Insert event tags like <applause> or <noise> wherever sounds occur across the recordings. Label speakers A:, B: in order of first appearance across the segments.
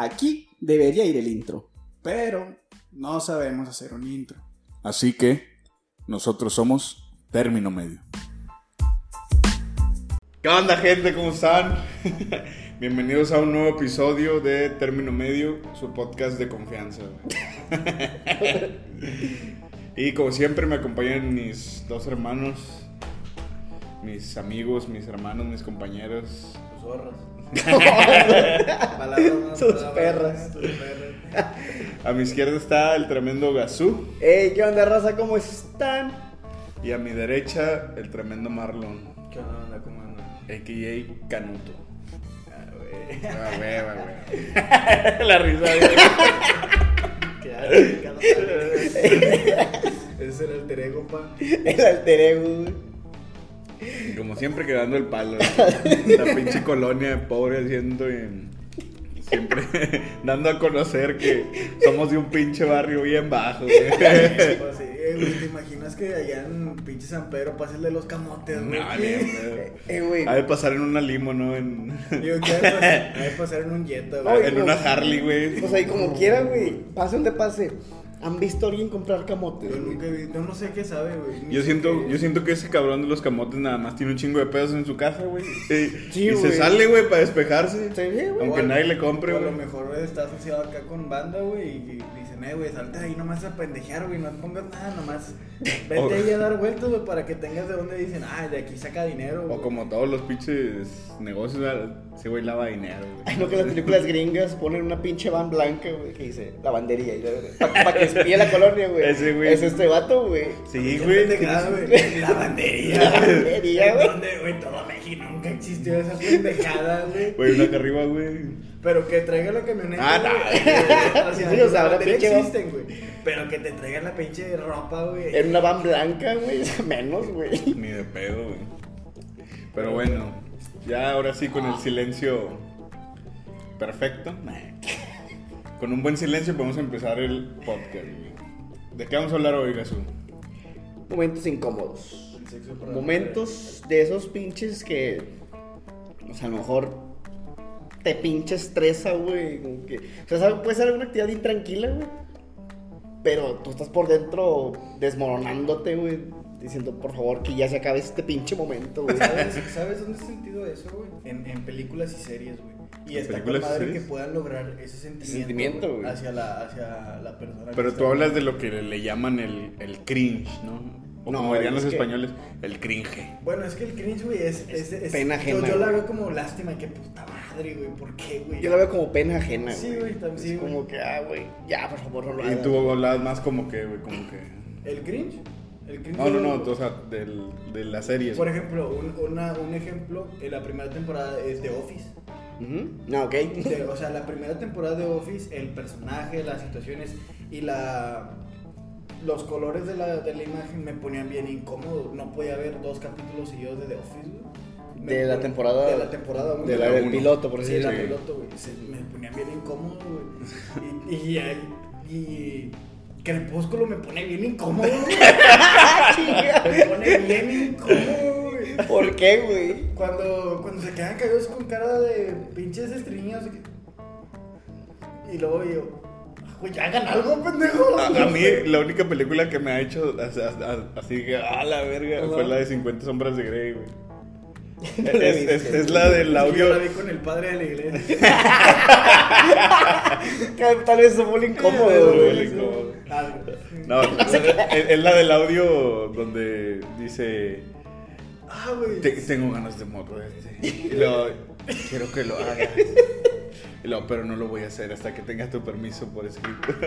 A: Aquí debería ir el intro, pero no sabemos hacer un intro.
B: Así que nosotros somos Término Medio. ¿Qué onda gente? ¿Cómo están? <laughs> Bienvenidos a un nuevo episodio de Término Medio, su podcast de confianza. <laughs> y como siempre me acompañan mis dos hermanos, mis amigos, mis hermanos, mis compañeros.
C: Zorras. <laughs>
A: Sus perras.
B: A mi izquierda está el tremendo Gazú
A: Hey, ¿qué onda, raza? ¿Cómo están?
B: y a mi derecha el tremendo Marlon,
C: ¿Qué onda? ¿Cómo andan?
B: a.k.a. Canuto.
C: Ah, güey.
B: Ah, hueva, güey. <laughs> La risa. <laughs>
C: ¿Qué haces? Ese es el alter ego, pa.
A: El alter ego, güey.
B: Como siempre quedando el palo. <laughs> La pinche colonia de pobre haciendo y siempre <laughs> dando a conocer que somos de un pinche barrio bien bajo. güey. <laughs>
C: Pues sí, eh, güey, ¿te imaginas que allá en pinche San Pedro pasa el de los camotes, güey?
B: No, pedo.
A: Eh, güey.
B: Ha de pasar en una limo, ¿no? En,
C: Digo, ¿qué ha de pasar? Ha de pasar en un Jetta,
A: Ay,
C: güey.
B: en una Harley, güey.
A: O sea, y como quiera, güey. Pase donde pase. ¿Han visto a alguien comprar camotes?
C: Yo
A: güey?
C: nunca he visto, yo no sé qué sabe, güey.
B: Yo siento, yo
C: es.
B: siento que ese cabrón de los camotes nada más tiene un chingo de pedos en su casa, güey. Y,
A: Sí,
B: y
A: güey.
B: se sale, güey, para despejarse.
A: Sí, güey.
B: Aunque
C: O
B: nadie le compre,
C: o A lo
B: güey.
C: mejor está asociado acá con banda, güey, y dicen, eh, güey, salte ahí nomás a pendejear, güey, no pongas nada, nomás vete <laughs>
B: O-
C: ahí a dar vueltas, güey, para que tengas de dónde dicen, ah, de aquí saca dinero,
B: O
C: güey.
B: como todos los pinches negocios, ese güey lava dinero, güey.
A: Ay, no, que las películas gringas ponen una pinche van blanca, güey, que dice lavandería. Para que espíe la colonia, güey.
B: Ese, güey.
A: Es este vato, güey.
B: Sí, güey.
C: pendejada, güey. Lavandería.
A: Lavandería, güey.
C: Donde, güey, todo México nunca existió esa pendejada, güey.
B: Güey, una acá arriba, güey.
C: Pero que traiga la camioneta.
B: Ah,
C: güey. O sea, <laughs>
A: Sí, o sea,
C: la
A: una
C: lavandería
A: pinche-
C: existen, güey. Pero que te traigan la pinche ropa, güey.
A: En una van blanca, güey. <laughs> Menos, güey.
B: Ni de pedo, güey. Pero bueno, ya ahora sí con el silencio perfecto. Con un buen silencio podemos empezar el podcast, güey. ¿De qué vamos a hablar hoy, Gasú?
A: Momentos incómodos.
C: El sexo para-
A: Momentos de esos pinches que. O sea, a lo mejor. Te pinche estresa, güey. como que- O sea, ¿sabes? puede ser alguna actividad intranquila, güey. Pero tú estás por dentro desmoronándote, güey. Diciendo, por favor, que ya se acabe este pinche momento, güey. <laughs>
C: ¿Sabes, ¿Sabes dónde he sentido eso, güey? En, en películas y series, güey. Y
B: ¿En
C: está con
B: y
C: madre que puedan lograr ese sentimiento,
A: Sentimiento,
C: hacia la, hacia la persona.
B: Pero tú hablas de lo que le llaman el, el cringe, ¿no? O
A: No,
B: como dirían
A: es
B: los
A: que-
B: españoles, el cringe.
C: Bueno, es que el cringe, güey, es, es, es-
A: pena
C: yo,
A: ajena,
C: yo la
A: güey.
C: veo como lástima, que puta madre, güey, ¿por qué, güey?
A: Yo la veo como pena ajena,
C: Sí,
A: güey.
C: también, sí,
A: Es
C: güey.
A: como que, ah, güey, ya, por favor, no lo
B: Y
A: hagas.
B: tú hablabas más como que, güey, como que...
C: ¿El cringe? El cringe
B: No, no,
C: yo-
B: no, o sea, del, de la serie.
C: Por ejemplo, un, una- un ejemplo, en la primera temporada es The Office.
A: No, ok.
C: De- o sea, la primera temporada de Office, el personaje, las situaciones y la los colores de la, de la imagen me ponían bien incómodo. No podía ver dos capítulos seguidos de The Office, güey.
A: De la temporada-
C: De la temporada uno.
A: De la
B: la
A: del piloto, por
C: Sí,
A: decirlo.
C: la
B: Sí.
C: piloto, güey. Se- me ponían bien incómodo, güey. Y, y, y Crepúsculo me pone bien incómodo, güey. <laughs> Me pone bien incómodo, güey.
A: ¿Por qué, güey?
C: Cuando, cuando se quedan callados con cara de pinches estriñas. Y luego yo, "Ah, güey, hagan algo, pendejo.
B: A, a mí, la única película que me ha hecho así, así que, a la verga, fue la de 50 Sombras de Grey, güey. <laughs> Es, es- es la del
C: Yo la
B: audio.
C: vi con el padre de la iglesia. <laughs>
A: Tal vez muy incómodo, güey.
C: Ah,
B: No, es, es la del audio donde dice:
C: Ah, güey.
B: "Te- Tengo ganas de morderte. <laughs> Y luego, quiero que lo hagas. Y luego, pero no lo voy a hacer hasta que tengas tu permiso por escrito. <laughs>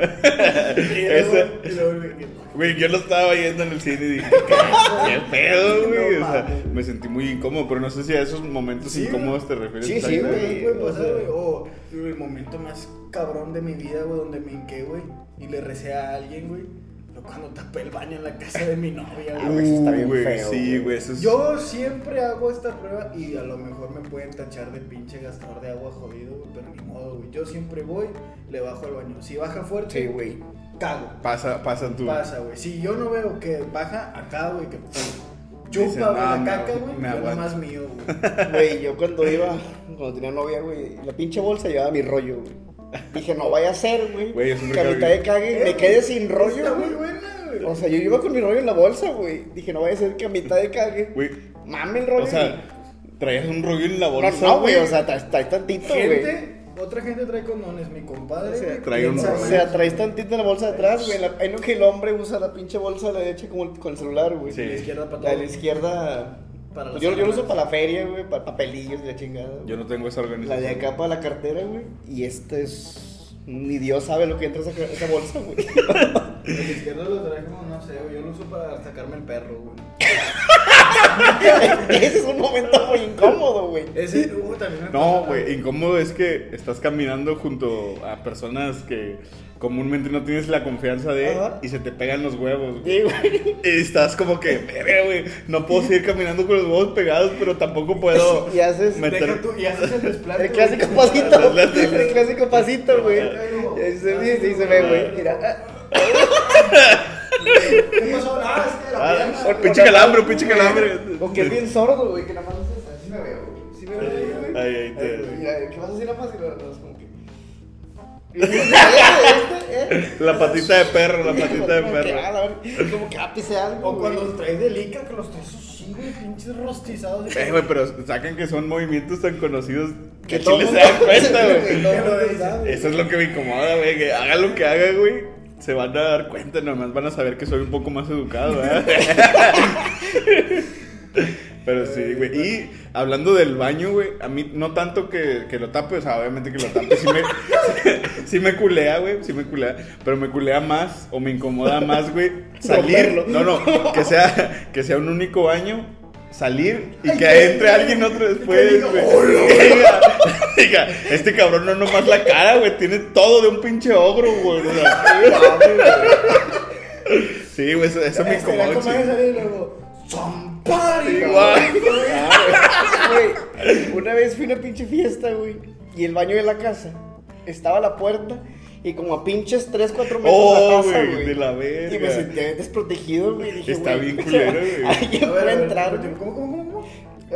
C: Y luego-
B: Esa-
C: y luego me dije,
B: Güey, yo lo estaba viendo en el cine y dije, ¿qué, <laughs> qué pedo, güey?
C: No
B: o sea, me sentí muy incómodo, pero no sé si a esos momentos
C: Sí,
B: incómodos te refieres.
A: Sí, sí, güey.
C: ¿Qué puede pasar,
A: o sea-?
C: O el momento más cabrón de mi vida, güey, donde me hinqué, güey, y le recé a alguien, güey. Cuando tapé el baño en la casa de mi novia,
A: Ah,
C: güey.
A: güey, eso está bien
B: güey,
A: feo,
B: Sí,
A: güey.
B: eso es.
C: Yo siempre hago esta prueba y a lo mejor me pueden tachar de pinche gastador de agua jodido, güey, pero ni modo, güey. Yo siempre voy, le bajo al baño. Si baja fuerte,
A: Sí, güey.
C: cago.
B: Pasa, pasa tu.
C: Pasa, güey. Si yo no veo que baja acá, güey, que chupa, güey,
B: "Ah,
C: la
B: me
C: caca, güey,
B: me
C: yo
B: aguanto".
C: nomás mío, güey. <laughs>
A: Güey, yo cuando iba, cuando tenía novia, güey, la pinche bolsa llevaba mi rollo, güey. Dije, no vaya a ser, güey.
B: Güey,
A: Que a mitad de cague me quede sin rollo,
C: Está muy buena, güey.
A: O sea, yo iba con mi rollo en la bolsa, güey. Dije, no vaya a ser que a mitad de cague.
B: Güey,
A: Mame el rollo.
B: o sea, traías un rollo en la
A: no,
B: bolsa,
A: no, güey. O sea, traes, tantito, güey.
C: gente, otra gente trae condones, mi compadre.
A: O sea,
B: trae un-
A: O sea, traes tantito en la bolsa de atrás, güey. En lo que el hombre usa la pinche bolsa de la derecha como el- con el celular, güey.
B: Sí.
C: La izquierda para
A: La
C: todo.
A: la izquierda.
C: Para
A: pues yo, yo lo uso para la feria, güey, para papelillos y la chingada. güey.
B: yo no tengo esa
A: La de
B: organización.
A: acá para la cartera, güey. Y este es. Ni Dios sabe lo que entra esa, esa bolsa, güey. <laughs>
C: La izquierda lo trae como, no sé, güey. Yo lo uso para sacarme el perro, güey. <laughs>
A: Ese es un momento muy incómodo, güey.
C: Ese, uh, también me
B: No, güey, incómodo es que estás caminando junto a personas que comúnmente no tienes la confianza de
A: Ajá.
B: y se te pegan los huevos. güey.
A: Sí, güey. <laughs>
B: Y estás como que, "Verga, güey, no puedo seguir caminando con los huevos pegados, pero tampoco puedo <laughs>
A: Y haces.
B: meter...
C: Tú, y haces el desplante.
A: El clásico
C: güey.
A: pasito. <laughs> El clásico pasito, güey. Y ahí se ve, sí, se ve, güey. Mira.
C: ¿Qué pasó? Ah, es que la
B: Ah,
C: pierna.
B: pinche calambre, un pinche calambre.
A: O que es bien sordo, güey, que nada más haces así me veo, güey. Sí me veo ahí, güey.
B: Ahí, ahí te-
A: Mira, ¿qué vas a hacer nada más? <laughs>
B: La patita de perro, la patita de perro.
A: ah, Como que ápice algo.
C: O cuando los traes de lica, que los traes así, güey, pinches rostizados.
B: Eh, güey, pero sacan que son movimientos tan conocidos que chile se dan cuenta, güey. Eso es lo que me incomoda, güey. Que haga lo que haga, güey. Se van a dar cuenta, nomás van a saber que soy un poco más educado, ¿verdad? <laughs> Pero sí, güey. Y hablando del baño, güey, a mí no tanto que, que lo tape, o sea, obviamente que lo tape, sí me, <laughs> sí me culea, güey, sí me culea, pero me culea más o me incomoda más, güey, salir. No, no, que sea, que sea un único baño, salir y que entre alguien otro después, güey.
C: "Hola". <laughs>
B: Diga, este cabrón no nomás la cara, güey, tiene todo de un pinche ogro, güey. <laughs> Sí, güey, eso, eso me
C: Este,
B: incomoda,
C: comadre
B: sí.
C: sale y luego, "Somebody",
B: Igual.
A: Güey. Güey, una vez fui a una pinche fiesta, güey. Y el baño de la casa estaba a la puerta. Y como a pinches 3, 4 metros
B: Oh,
A: de la casa,
B: güey, de la
A: Y me
B: verga.
A: sentía desprotegido, güey. Dije,
B: Está bien <laughs> culero, güey. <laughs>
A: Alguien puede entrar.
C: ¿Cómo, cómo, cómo?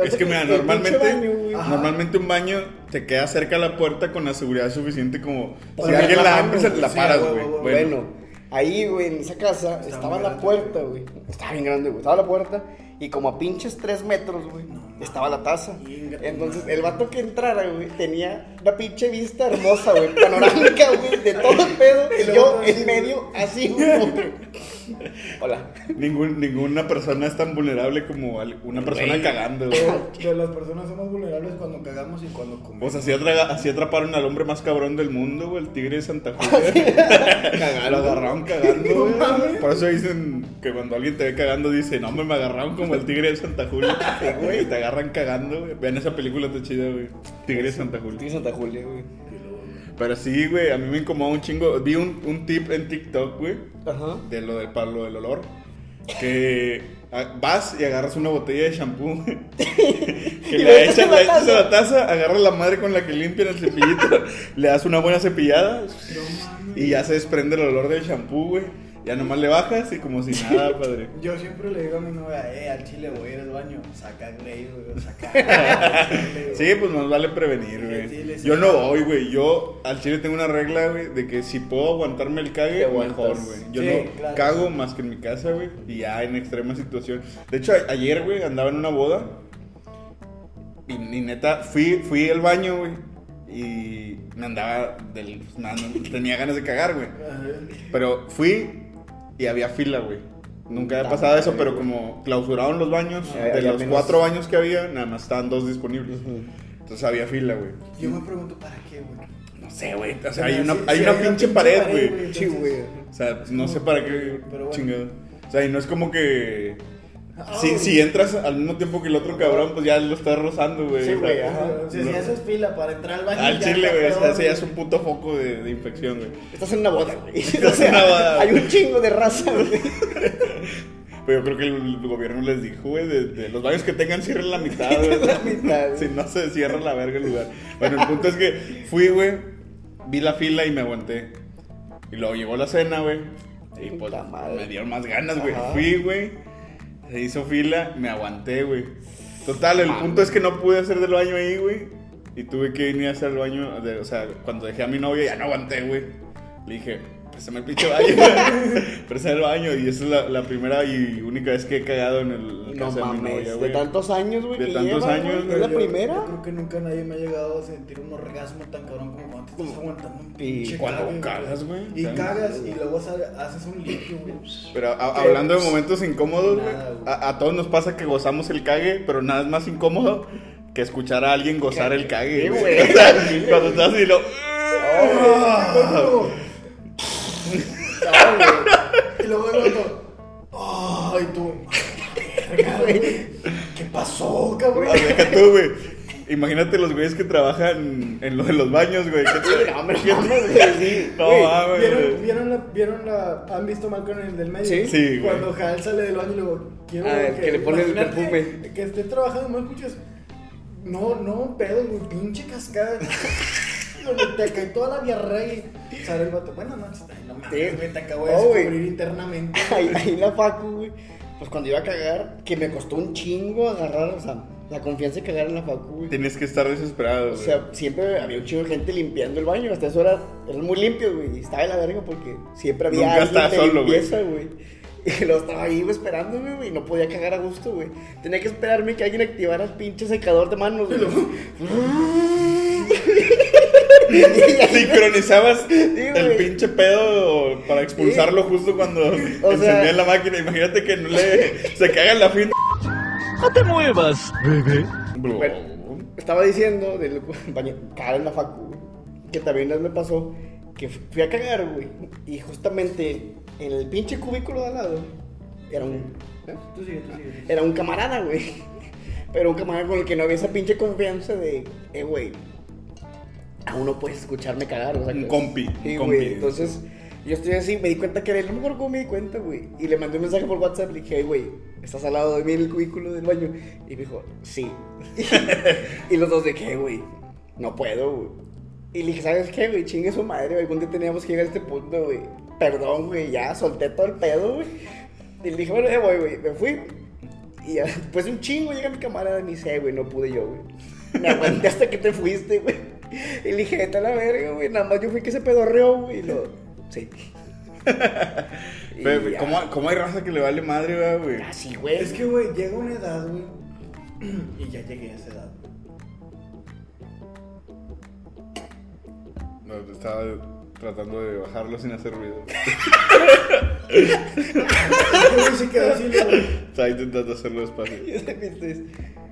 B: Es que mira, normalmente,
A: baño,
B: normalmente un baño te queda cerca a la puerta con la seguridad suficiente como si
A: Para
B: alguien la
A: la
B: abre, la paras,
C: güey,
B: Bueno,
A: ahí, güey, en esa casa
C: Está
A: estaba la
C: grande.
A: puerta, güey. Estaba bien grande, güey. Estaba la puerta y como a pinches 3 metros, güey, estaba la taza. Entonces, el vato que entrara, güey, tenía una pinche vista hermosa, güey, panorámica, güey, de todo el pedo.
C: Y
A: yo en medio, así, güey. <laughs> Hola.
B: ningún- ninguna persona es tan vulnerable como una persona cagando, güey.
C: De las personas somos vulnerables cuando cagamos y cuando comemos.
B: Pues así, atraga- así atraparon al hombre más cabrón del mundo, güey, el tigre de Santa Julia. <laughs> Lo agarraron cagando,
C: No
B: güey. Por eso dicen que cuando alguien te ve cagando, dice, no, me, me agarraron como el tigre de Santa Julia. <laughs> Güey, te agarran cagando, güey. Vean esa película, está chida, güey. Tigre de Santa Julia.
A: Estoy en Santa Julia, güey.
B: Pero sí, güey, a mí me incomoda un chingo. Vi un, un tip en TikTok, güey,
A: Ajá.
B: de lo del palo del olor. Que ah, vas y agarras una botella de shampoo. <laughs> que
A: le echas la
B: echas a la taza, agarras la madre con la que limpian el cepillito, <laughs> le das una buena cepillada y ya se desprende el olor del shampoo, güey. Ya nomás le bajas y como si nada, <laughs> padre.
C: Yo siempre le digo a mi novia, eh, al chile voy a ir al baño, saca Grey, güey, saca. <laughs>
B: Sí, pues nos vale prevenir,
C: Sí,
B: güey.
C: sí,
B: Yo no voy, güey. Yo al chile tengo una regla, güey, de que si puedo aguantarme el cague, mejor, güey. Yo
C: Sí,
B: no
C: claro.
B: cago más que en mi casa, güey. Y ya en extrema situación. De hecho, ayer, güey, andaba en una boda. Y, y neta, fui, fui al baño, güey. Y me andaba del. me tenía ganas de cagar, güey. Pero fui y había fila, güey. Nunca había pasado eso, pero como clausuraron los baños,
A: Ah,
B: de los
A: menos-
B: cuatro baños que había, nada más estaban dos disponibles. Entonces había fila, güey.
C: Yo me pregunto, ¿para qué, güey?
B: No sé, güey. O sea, hay una,
C: sí,
B: hay
C: sí,
B: una
C: hay
B: pinche
C: pinche
B: pared, güey.
C: güey.
A: Sí, güey.
B: O sea, no sé para qué
C: Pero bueno.
B: chingado. O sea, y no es como que. Si, si entras al mismo tiempo que el otro cabrón, pues ya lo estás rozando, güey.
A: Sí,
B: O sea,
A: güey.
C: Si si haces fila para entrar al baño.
B: Al chile, güey. O sea, ese ya es un puto foco de, de infección, güey.
A: Estás en una boda, güey.
B: Estás <laughs> en una boda.
A: Hay un chingo de raza, güey. <laughs>
B: Pero yo creo que el gobierno les dijo, güey, de, de los baños que tengan cierren la mitad, güey.
A: La mitad. <laughs>
B: Si no se cierra la verga el lugar. Bueno, el punto es que fui, güey, vi la fila y me aguanté. Y luego llegó la cena, güey. Y pues me dieron más ganas, güey. Fui, güey. Se hizo fila, me aguanté, güey. Total, el punto es que no pude hacer del baño ahí, güey. y tuve que venir a hacer el baño. de- o sea, cuando dejé a mi novia ya no aguanté, güey. Le dije, préstame el pinche baño. <laughs> préstame el baño. Y esa es la, la primera y única vez que he cagado en el
A: No
B: casa de mi novia,
A: mames, de
B: güey.
A: tantos años, güey.
B: De
A: que
B: tantos
A: lleva,
B: años,
A: güey,
B: güey.
A: ¿Es la
C: Yo-
A: primera?
C: Yo creo que nunca nadie me ha llegado a sentir un orgasmo tan cabrón como cuando te estás aguantando un pinche
B: cuando
C: cague,
B: cagas, güey.
C: Y cagas y luego sale- haces un limpio, güey.
B: Pero a- hablando de momentos incómodos, güey,
C: güey.
B: a, a todos nos pasa que gozamos el cague, pero nada es más incómodo que escuchar a alguien gozar el cague.
A: Sí,
B: güey.
A: güey. <laughs>
B: O sea, cuando estás así lo. <laughs>
C: ¡Oh! <laughs> No, güey. Y luego el otro. ¡Ay, tú! güey. ¿Qué pasó, cabrón?
B: Ah, Deja tú, güey. Imagínate los güeyes que trabajan en lo de los baños, güey. que-
A: No, hombre, mames, sí.
B: No,
A: Güey,
B: mames.
C: ¿Vieron, vieron, la, ¿Vieron la. ¿Han visto Malcolm en el del medio?
A: Sí.
B: Sí, güey.
C: Cuando Hal sale del baño y luego. Quiero
A: Ah, que le pone el
C: imagínate
A: perfume.
C: Que esté trabajando, no escuchas. No, no, pedo, güey. Pinche cascada. Donde te cae toda la diarrea y sale el vato. Noches. Ay, no mames, güey, te acabo de
A: Oh, güey.
C: descubrir internamente. <laughs>
A: Ahí, ahí en la facu, güey. Pues cuando iba a cagar, que me costó un chingo agarrar, o sea, la confianza de cagar en la facu, güey.
B: Tienes que estar desesperado,
A: O
B: güey.
A: sea, siempre había un chingo de gente limpiando el baño. Hasta eso era, eran muy limpios, güey. Y estaba de la verga porque siempre había
B: Nunca
A: alguien de
B: solo, güey.
A: limpieza, güey. <laughs> Y lo estaba ahí güey, esperándome, güey. Y no podía cagar a gusto, güey. Tenía que esperarme que alguien activara el pinche secador de manos, güey. <laughs> <laughs>
B: Sincronizabas el pinche pedo para expulsarlo justo cuando
A: O sea-
B: encendían la máquina. Imagínate que no le se caga en la fin.
D: No te muevas, bebé.
A: Bueno, estaba diciendo del cagar en la facu, güey, que también me pasó que fui a cagar, güey, y justamente en el pinche cubículo de al lado era un, ¿eh?
C: Tú sigue, tú sigue.
A: era un camarada, güey, pero un camarada con el que no había esa pinche confianza de, eh, güey, aún no puedes escucharme cagar, o sea,
B: Un compi,
A: sí, güey, entonces yo estoy así, me di cuenta que era él, no me acuerdo cómo me di cuenta, güey, y le mandé un mensaje por WhatsApp, le dije, "Hey, güey, ¿estás al lado de mí en el cubículo del baño? Y me dijo, sí. <laughs> <laughs> y los dos de qué, güey, no puedo, güey. Y le dije, ¿sabes qué, güey? Chingue su madre. Algún día teníamos que llegar a este punto, güey. Perdón, güey, ya solté todo el pedo, güey. Y le dije, bueno, ya voy, güey. Me fui. Y ya, después <laughs> de un chingo llega mi camarada y me dice, "Eh, güey, no pude yo, güey. Me aguanté hasta que te fuiste, güey. Y le dije, vete a la verga, güey. Nada más yo fui que se pedorreó, güey. Y lo, sí. <laughs> Y
B: Pero,
A: ya.
B: ¿cómo, ¿Cómo hay raza que le vale madre, güey, güey?
A: Así, güey.
C: Es que, güey, llega una edad, güey. <clears throat> Y ya llegué a esa edad.
B: No, estaba tratando de bajarlo sin hacer ruido.
C: Se quedó así, güey.
B: Estaba intentando hacerlo despacio. <laughs>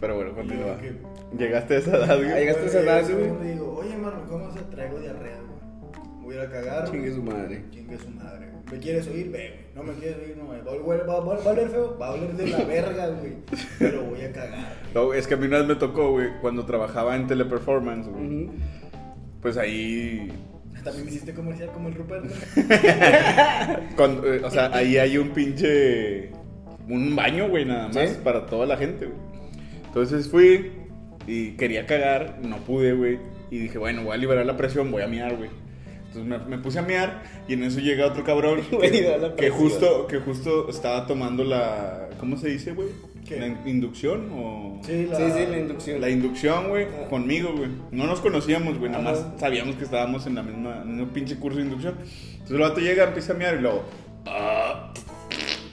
B: Pero bueno, continúa.
C: Ok.
B: Llegaste a esa edad,
A: Ah,
B: güey.
A: llegaste a esa edad, güey.
C: Le digo, oye, Marlon, ¿cómo se traigo diarrea, güey? Voy a ir a cagar.
A: Chingue su madre.
C: Chingue su madre. güey. ¿Me quieres oír? Ve, güey. No me quieres oír, no. güey. ¿Va va, va- va a oler feo? Va a oler de la verga, güey. Pero voy a cagar.
B: No, es que a mí una vez me tocó, güey, cuando trabajaba en Teleperformance, güey.
A: Ujú.
B: Pues ahí.
C: También me hiciste comercial como el Rupert. ¿no? <laughs>
B: cuando- eh, o sea, ahí hay un pinche. Un baño, güey, nada más
A: ¿Sí?
B: para toda la gente, güey. Entonces fui y quería cagar, no pude, güey. Y dije, bueno, voy a liberar la presión, voy a miar, güey. Entonces me, me puse a miar y en eso llega otro cabrón <laughs> que, que
A: presión.
B: justo, que justo estaba tomando la. ¿Cómo se dice, güey? ¿La inducción o.?
C: Sí, la,
A: Sí, sí, la inducción.
B: La inducción, güey,
A: Ah.
B: conmigo, güey. No nos conocíamos, güey, nada más sabíamos que estábamos en la misma, en un pinche curso de inducción. Entonces el vato llega, empieza a miar y luego. "Ah". <laughs>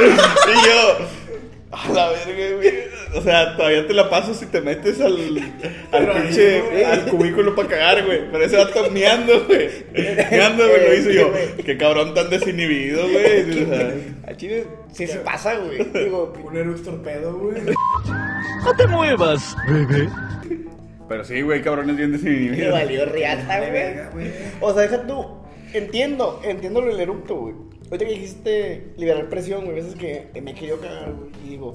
B: y yo. A la verga, güey. O sea, todavía te la paso si te metes al, al
C: ahí,
B: pinche al cubículo para cagar, güey. Pero ese vato miando, güey. Miando, güey, lo hizo yo. Qué cabrón tan desinhibido, güey. <laughs> O sea,
A: A Chile sí se pasa, güey. Digo,
C: Un Erux torpedo, güey.
D: No te muevas, bebé.
B: pero sí, güey, cabrones bien
A: me
B: desinhibidos.
A: valió riata, güey. O sea, deja tú. Entiendo, entiendo lo del eructo, güey. Ahorita que dijiste liberar presión, güey, a veces que me he querido cagar, güey. Y digo,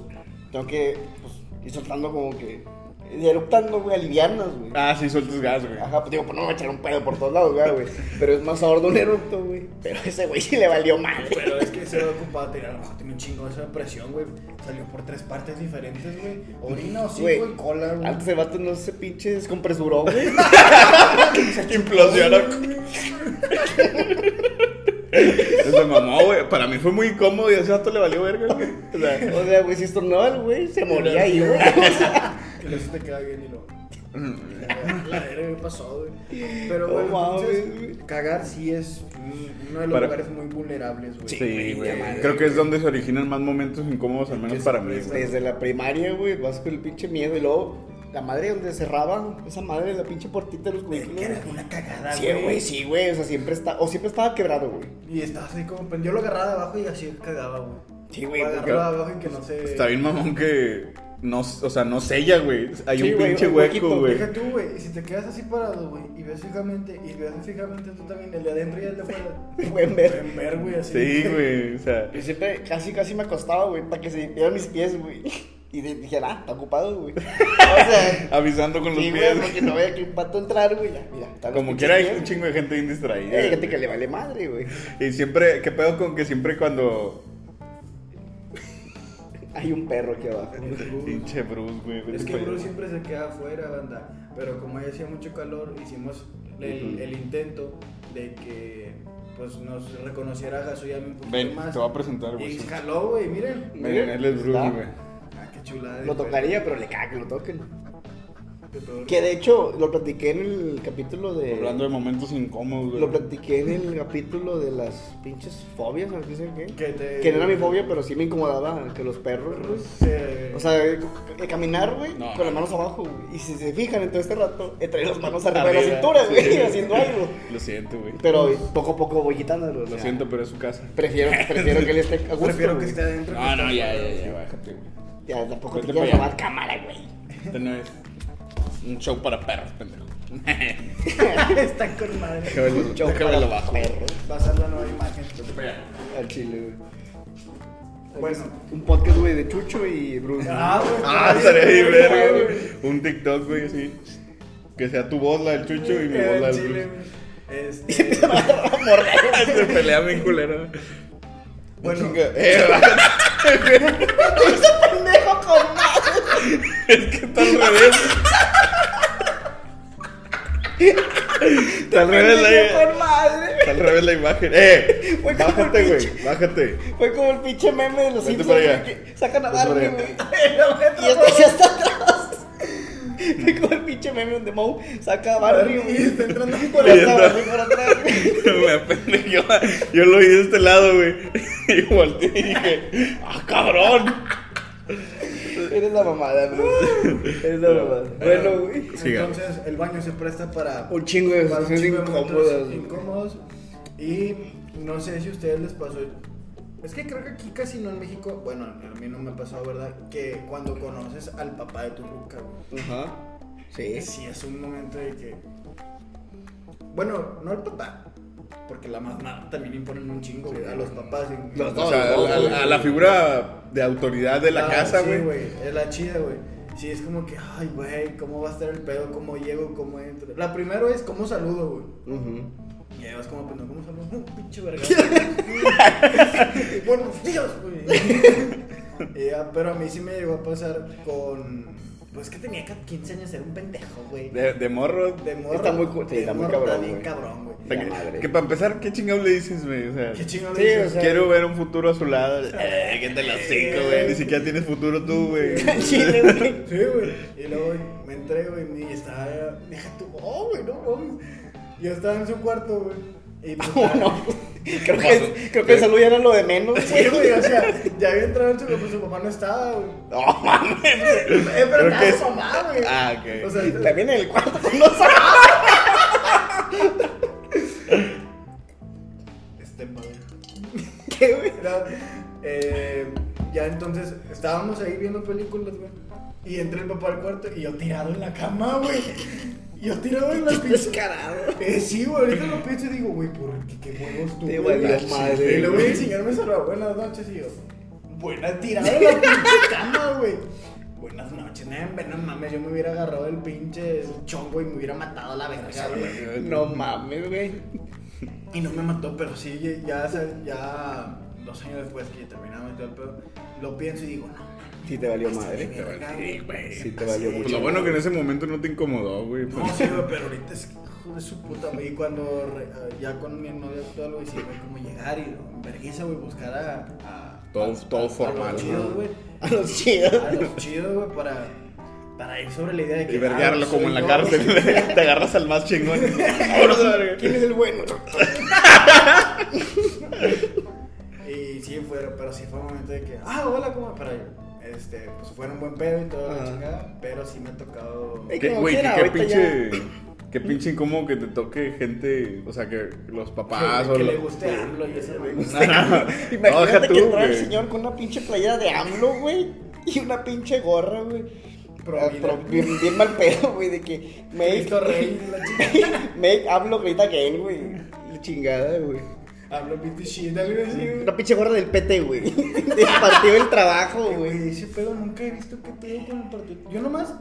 A: tengo que, pues, ir soltando como que. Eruptando, güey, aliviarnos, güey.
B: Ah, sí, sueltas gas, güey.
A: Ajá, pues digo, pues no me voy a echar un pedo por todos lados, güey, güey. Pero es más sordo un eructo, güey. Pero ese güey sí le valió mal.
C: Pero es que se va ocupado tenía, a lo mejor tiene un chingo de esa presión, güey. Salió por tres partes diferentes, güey. Orina, hocico
A: Güey,
C: y cola, güey.
A: Antes el vato no se pinche descompresuró, güey. <laughs>
B: Implosiona. <laughs> <laughs> Se mamó, güey. Para mí fue muy incómodo y a ese vato le valió verga, güey. O sea,
A: O sea, güey, si el güey, se moría ahí, güey.
C: se te queda bien y lo. La verga me pasó, güey. Pero
A: güey.
C: cagar sí es uno de los
B: Para-
C: lugares muy vulnerables, güey.
B: Sí,
A: güey,
B: Creo que es donde se originan más momentos incómodos, al menos para mí, güey.
A: Desde la primaria, güey, vas con el pinche miedo y luego la madre donde cerraba esa madre la pinche portita de los
C: Güey, que era una cagada,
A: Sí, güey, sí, güey, o sea, siempre está, o siempre estaba quebrado, güey.
C: Y estaba así como, yo lo agarraba de abajo y así cagaba, güey.
A: Sí, güey,
C: Lo agarraba de abajo y que no se.
B: Está bien mamón que no, o sea, no sella, güey. Hay
A: Sí,
B: un
A: güey,
B: pinche
A: un
B: hueco,
A: huequito,
B: güey.
C: Deja tú, güey, y si te quedas así parado, güey, y ves fijamente, y ves fijamente tú también, el de adentro y el de fuera.
A: Pueden <laughs> ver.
C: Pueden ver, güey, así.
B: Sí, güey, o sea,
A: Yo siempre casi, casi me acostaba, güey, para que se limpiaran mis pies, güey. Y dije, ah, está ocupado, güey. <laughs> O sea,
B: avisando con los
A: sí, güey,
B: pies.
A: porque no vaya que un pato a entrar, güey. Ya, mira,
B: Como quiera hay un chingo de gente bien distraída.
A: Hay gente
B: güey.
A: que le vale madre, güey.
B: Y siempre, ¿qué pedo con que siempre cuando...
A: Hay un perro aquí abajo.
B: Pinche Bruce, güey.
C: Es que Bruce siempre se queda afuera, banda. Pero como ya hacía mucho calor, hicimos el, intento de que pues nos reconociera Gasuyami un poquito
B: Ven,
C: más.
B: te voy a presentar,
C: Y
B: güey.
C: jaló, güey, miren.
B: Miren, él es Bruce, güey.
C: Ah, chulada.
A: Lo tocaría, pero le caga que lo toquen. Que de hecho, lo platiqué en el capítulo de.
B: Hablando de momentos incómodos, güey.
A: Lo platiqué en el capítulo de las pinches fobias, ¿sabes qué?
C: Que te-
A: Que no era mi fobia, pero sí me incomodaba que los perros, güey.
C: Se-
A: O sea, eh, caminar, güey,
B: No,
A: con las
B: no.
A: manos abajo, güey. Y si se fijan en todo este rato, he traído las manos arriba de la cintura, güey,
B: sí.
A: haciendo algo.
B: Lo siento, güey.
A: Pero poco a poco voy quitándolo. o
B: Lo
A: sea,
B: siento, pero es su casa.
A: Prefiero, prefiero que él esté a gusto.
C: Prefiero que
A: güey.
C: esté adentro. que
B: No, no, ya, ya, ya, bájate, güey.
A: Ya, tampoco te
B: allá.
A: robar cámara, güey.
B: Este no es un show para perros, pendejo. <laughs>
C: Está con madre.
B: Déjame
A: Show
B: déjame
A: para
B: lo bajo.
A: perros.
C: Va a ser la nueva imagen.
A: Al chile, güey.
C: Bueno.
A: Un podcast, güey, de Chucho y Bruce.
C: Ah, güey.
B: Ah, estaría bien, verga, güey. Un TikTok, güey, así. Que sea tu voz la del Chucho y mi voz
C: Eh,
B: la del
C: Chile,
B: Bruce.
C: güey. Este. <laughs>
B: Se pelea bien culero.
C: Bueno.
B: Chinga. Eh, <laughs>
A: con <laughs>
B: es que está al revés. Está al revés la
A: con madre.
B: Está al revés la imagen. ¡Eh! <laughs>
A: Fue como
B: Bájate,
A: el
B: güey. Bájate.
A: Fue como el pinche meme de los Simpsons,
B: para allá.
A: güey, que sacan a
B: Vete para
A: Barney,
B: allá.
A: güey. <laughs> Y este ya está atrás. Fue como el pinche meme donde Moe saca a Barney,
C: Y
A: güey.
C: está entrando
A: Por
B: Y
A: atrás,
B: entra-
A: Barney por atrás, güey.
B: Me apendejé. Yo, yo lo vi de este lado, güey. Y volteé y dije, ¡ah, cabrón!
A: Eres la mamada, Bruce. <laughs> Eres la mamada. Bueno, güey.
B: Siga.
C: Entonces, el baño se presta para.
A: Un chingo de
C: para un
A: situaciones
C: chingo de incómodos. Y no sé si a ustedes les pasó. Es que creo que aquí casi no en México. Bueno, a mí no me pasó, ¿verdad? Que cuando conoces al papá de tu ruca, güey.
A: Ajá. Sí.
C: Sí, es un momento de que. Bueno, no el papá. Porque la mamá también imponen un chingo, güey. A los papás. y-
B: O sea, a, la figura de autoridad de la
C: Ah,
B: casa,
C: sí,
B: güey.
C: Es la chida, güey. Sí, es como que, ay, güey, ¿cómo va a estar el pedo? ¿Cómo llego? ¿Cómo entro? La primero es, ¿cómo saludo, güey? Y ahí vas como, pues, no, ¿cómo saludo? Un pinche verga. <laughs> Buenos días, güey. <laughs> Pero a mí sí me llegó a pasar con. Pues que tenía 15 años, era un pendejo, güey.
B: De, de morro.
C: De morro.
A: Está muy sí,
C: de
A: está muy
C: morro
A: cabrón,
C: bien
A: güey.
C: cabrón, güey.
B: O sea,
A: La
B: que,
A: madre.
B: que para empezar, ¿qué chingados le dices, güey? O sea,
C: Qué chingón
A: Sí,
C: le dices?
A: o sea,
B: quiero ver un futuro a su lado. Eh, ¿Qué te lo cinco, güey? Ni siquiera tienes futuro tú, güey. <laughs>
A: Chile, güey.
C: Sí, güey. Y luego me entré, güey, y estaba. Deja tu. Oh, güey, no mames. Yo estaba en su cuarto, güey. <laughs> Y.
A: Oh, no. Creo que, creo que el salud ya era lo de menos,
C: Sí, güey, o sea, <laughs> ya había entrado en su pues su papá no estaba, güey.
A: No mames.
C: Eh, pero estaba su
B: es-
C: mamá, güey.
B: Ah, ok.
C: O sea,
A: También en el cuarto <laughs> con los
C: este madre.
A: ¿Qué, güey?
C: Era, eh, ya entonces estábamos ahí viendo películas, güey. Y entra el papá al cuarto y yo tirado en la cama, güey. Yo tirado en la pinche.
A: Descarado.
C: Eh, sí, güey, ahorita lo pienso y digo, güey, ¿por qué, qué huevos tú?
A: Te
C: güey?
A: madre,
C: Y luego el señor me saludó, buenas noches, y yo, buena tirada en la <laughs> pinche cama, güey. Buenas noches, no, mames, yo me hubiera agarrado el pinche chongo y me hubiera matado a la verga, güey.
A: No mames, güey.
C: Y no me mató, pero sí, ya, ya, ya dos años después que terminamos y todo el pedo, lo pienso y digo, no,
A: Sí te valió madre.
B: Sí, güey.
A: Sí te valió
B: Pues
A: mucho.
B: lo bueno que en ese momento no te incomodó, güey.
C: No, sí, güey, pero ahorita es de su puta, güey. Y cuando re- ah, ya con mi novia actual, güey, sí, güey, como llegar y en vergüenza, güey, buscar a. a
B: Todo-
C: a-
B: todo
C: a
B: formal,
C: los chidos, güey.
A: A los chidos.
C: A los chidos, güey, para. para ir sobre la idea de que.
B: Y verguearlo
C: ah,
B: como en la
C: yo.
B: cárcel. <laughs> Te agarras al más chingón.
A: ¿Quién es el bueno? <laughs>
C: Y sí, fue, pero sí fue un momento de que, ah, hola, ¿cómo? Para este, pues fuera un buen pedo y todo la chingada, pero sí me ha tocado.
A: Ey,
B: ¿Qué,
A: como
B: güey,
A: quiera,
B: qué, qué
A: ahorita
B: pinche. Qué pinche incómodo que te toque gente. O sea, que los papás
C: que,
B: o
C: que
B: lo-
C: le guste AMLO y eso, güey. <laughs>
B: No, no.
A: Imagínate que entra el señor con una pinche playera de AMLO, güey. Y una pinche gorra, güey.
C: Pro
A: Ah, bien, bien mal pedo, güey, de que make,
C: Rey, la chingada. <laughs>
A: make AMLO great again, güey. La chingada, güey.
C: Hablo piti shit, algo así, güey.
A: Una pinche gorra del PT, güey. <laughs> Del partido del trabajo,
C: Güey,
A: güey.
C: ese pedo nunca he visto qué pedo con el partido. Yo nomás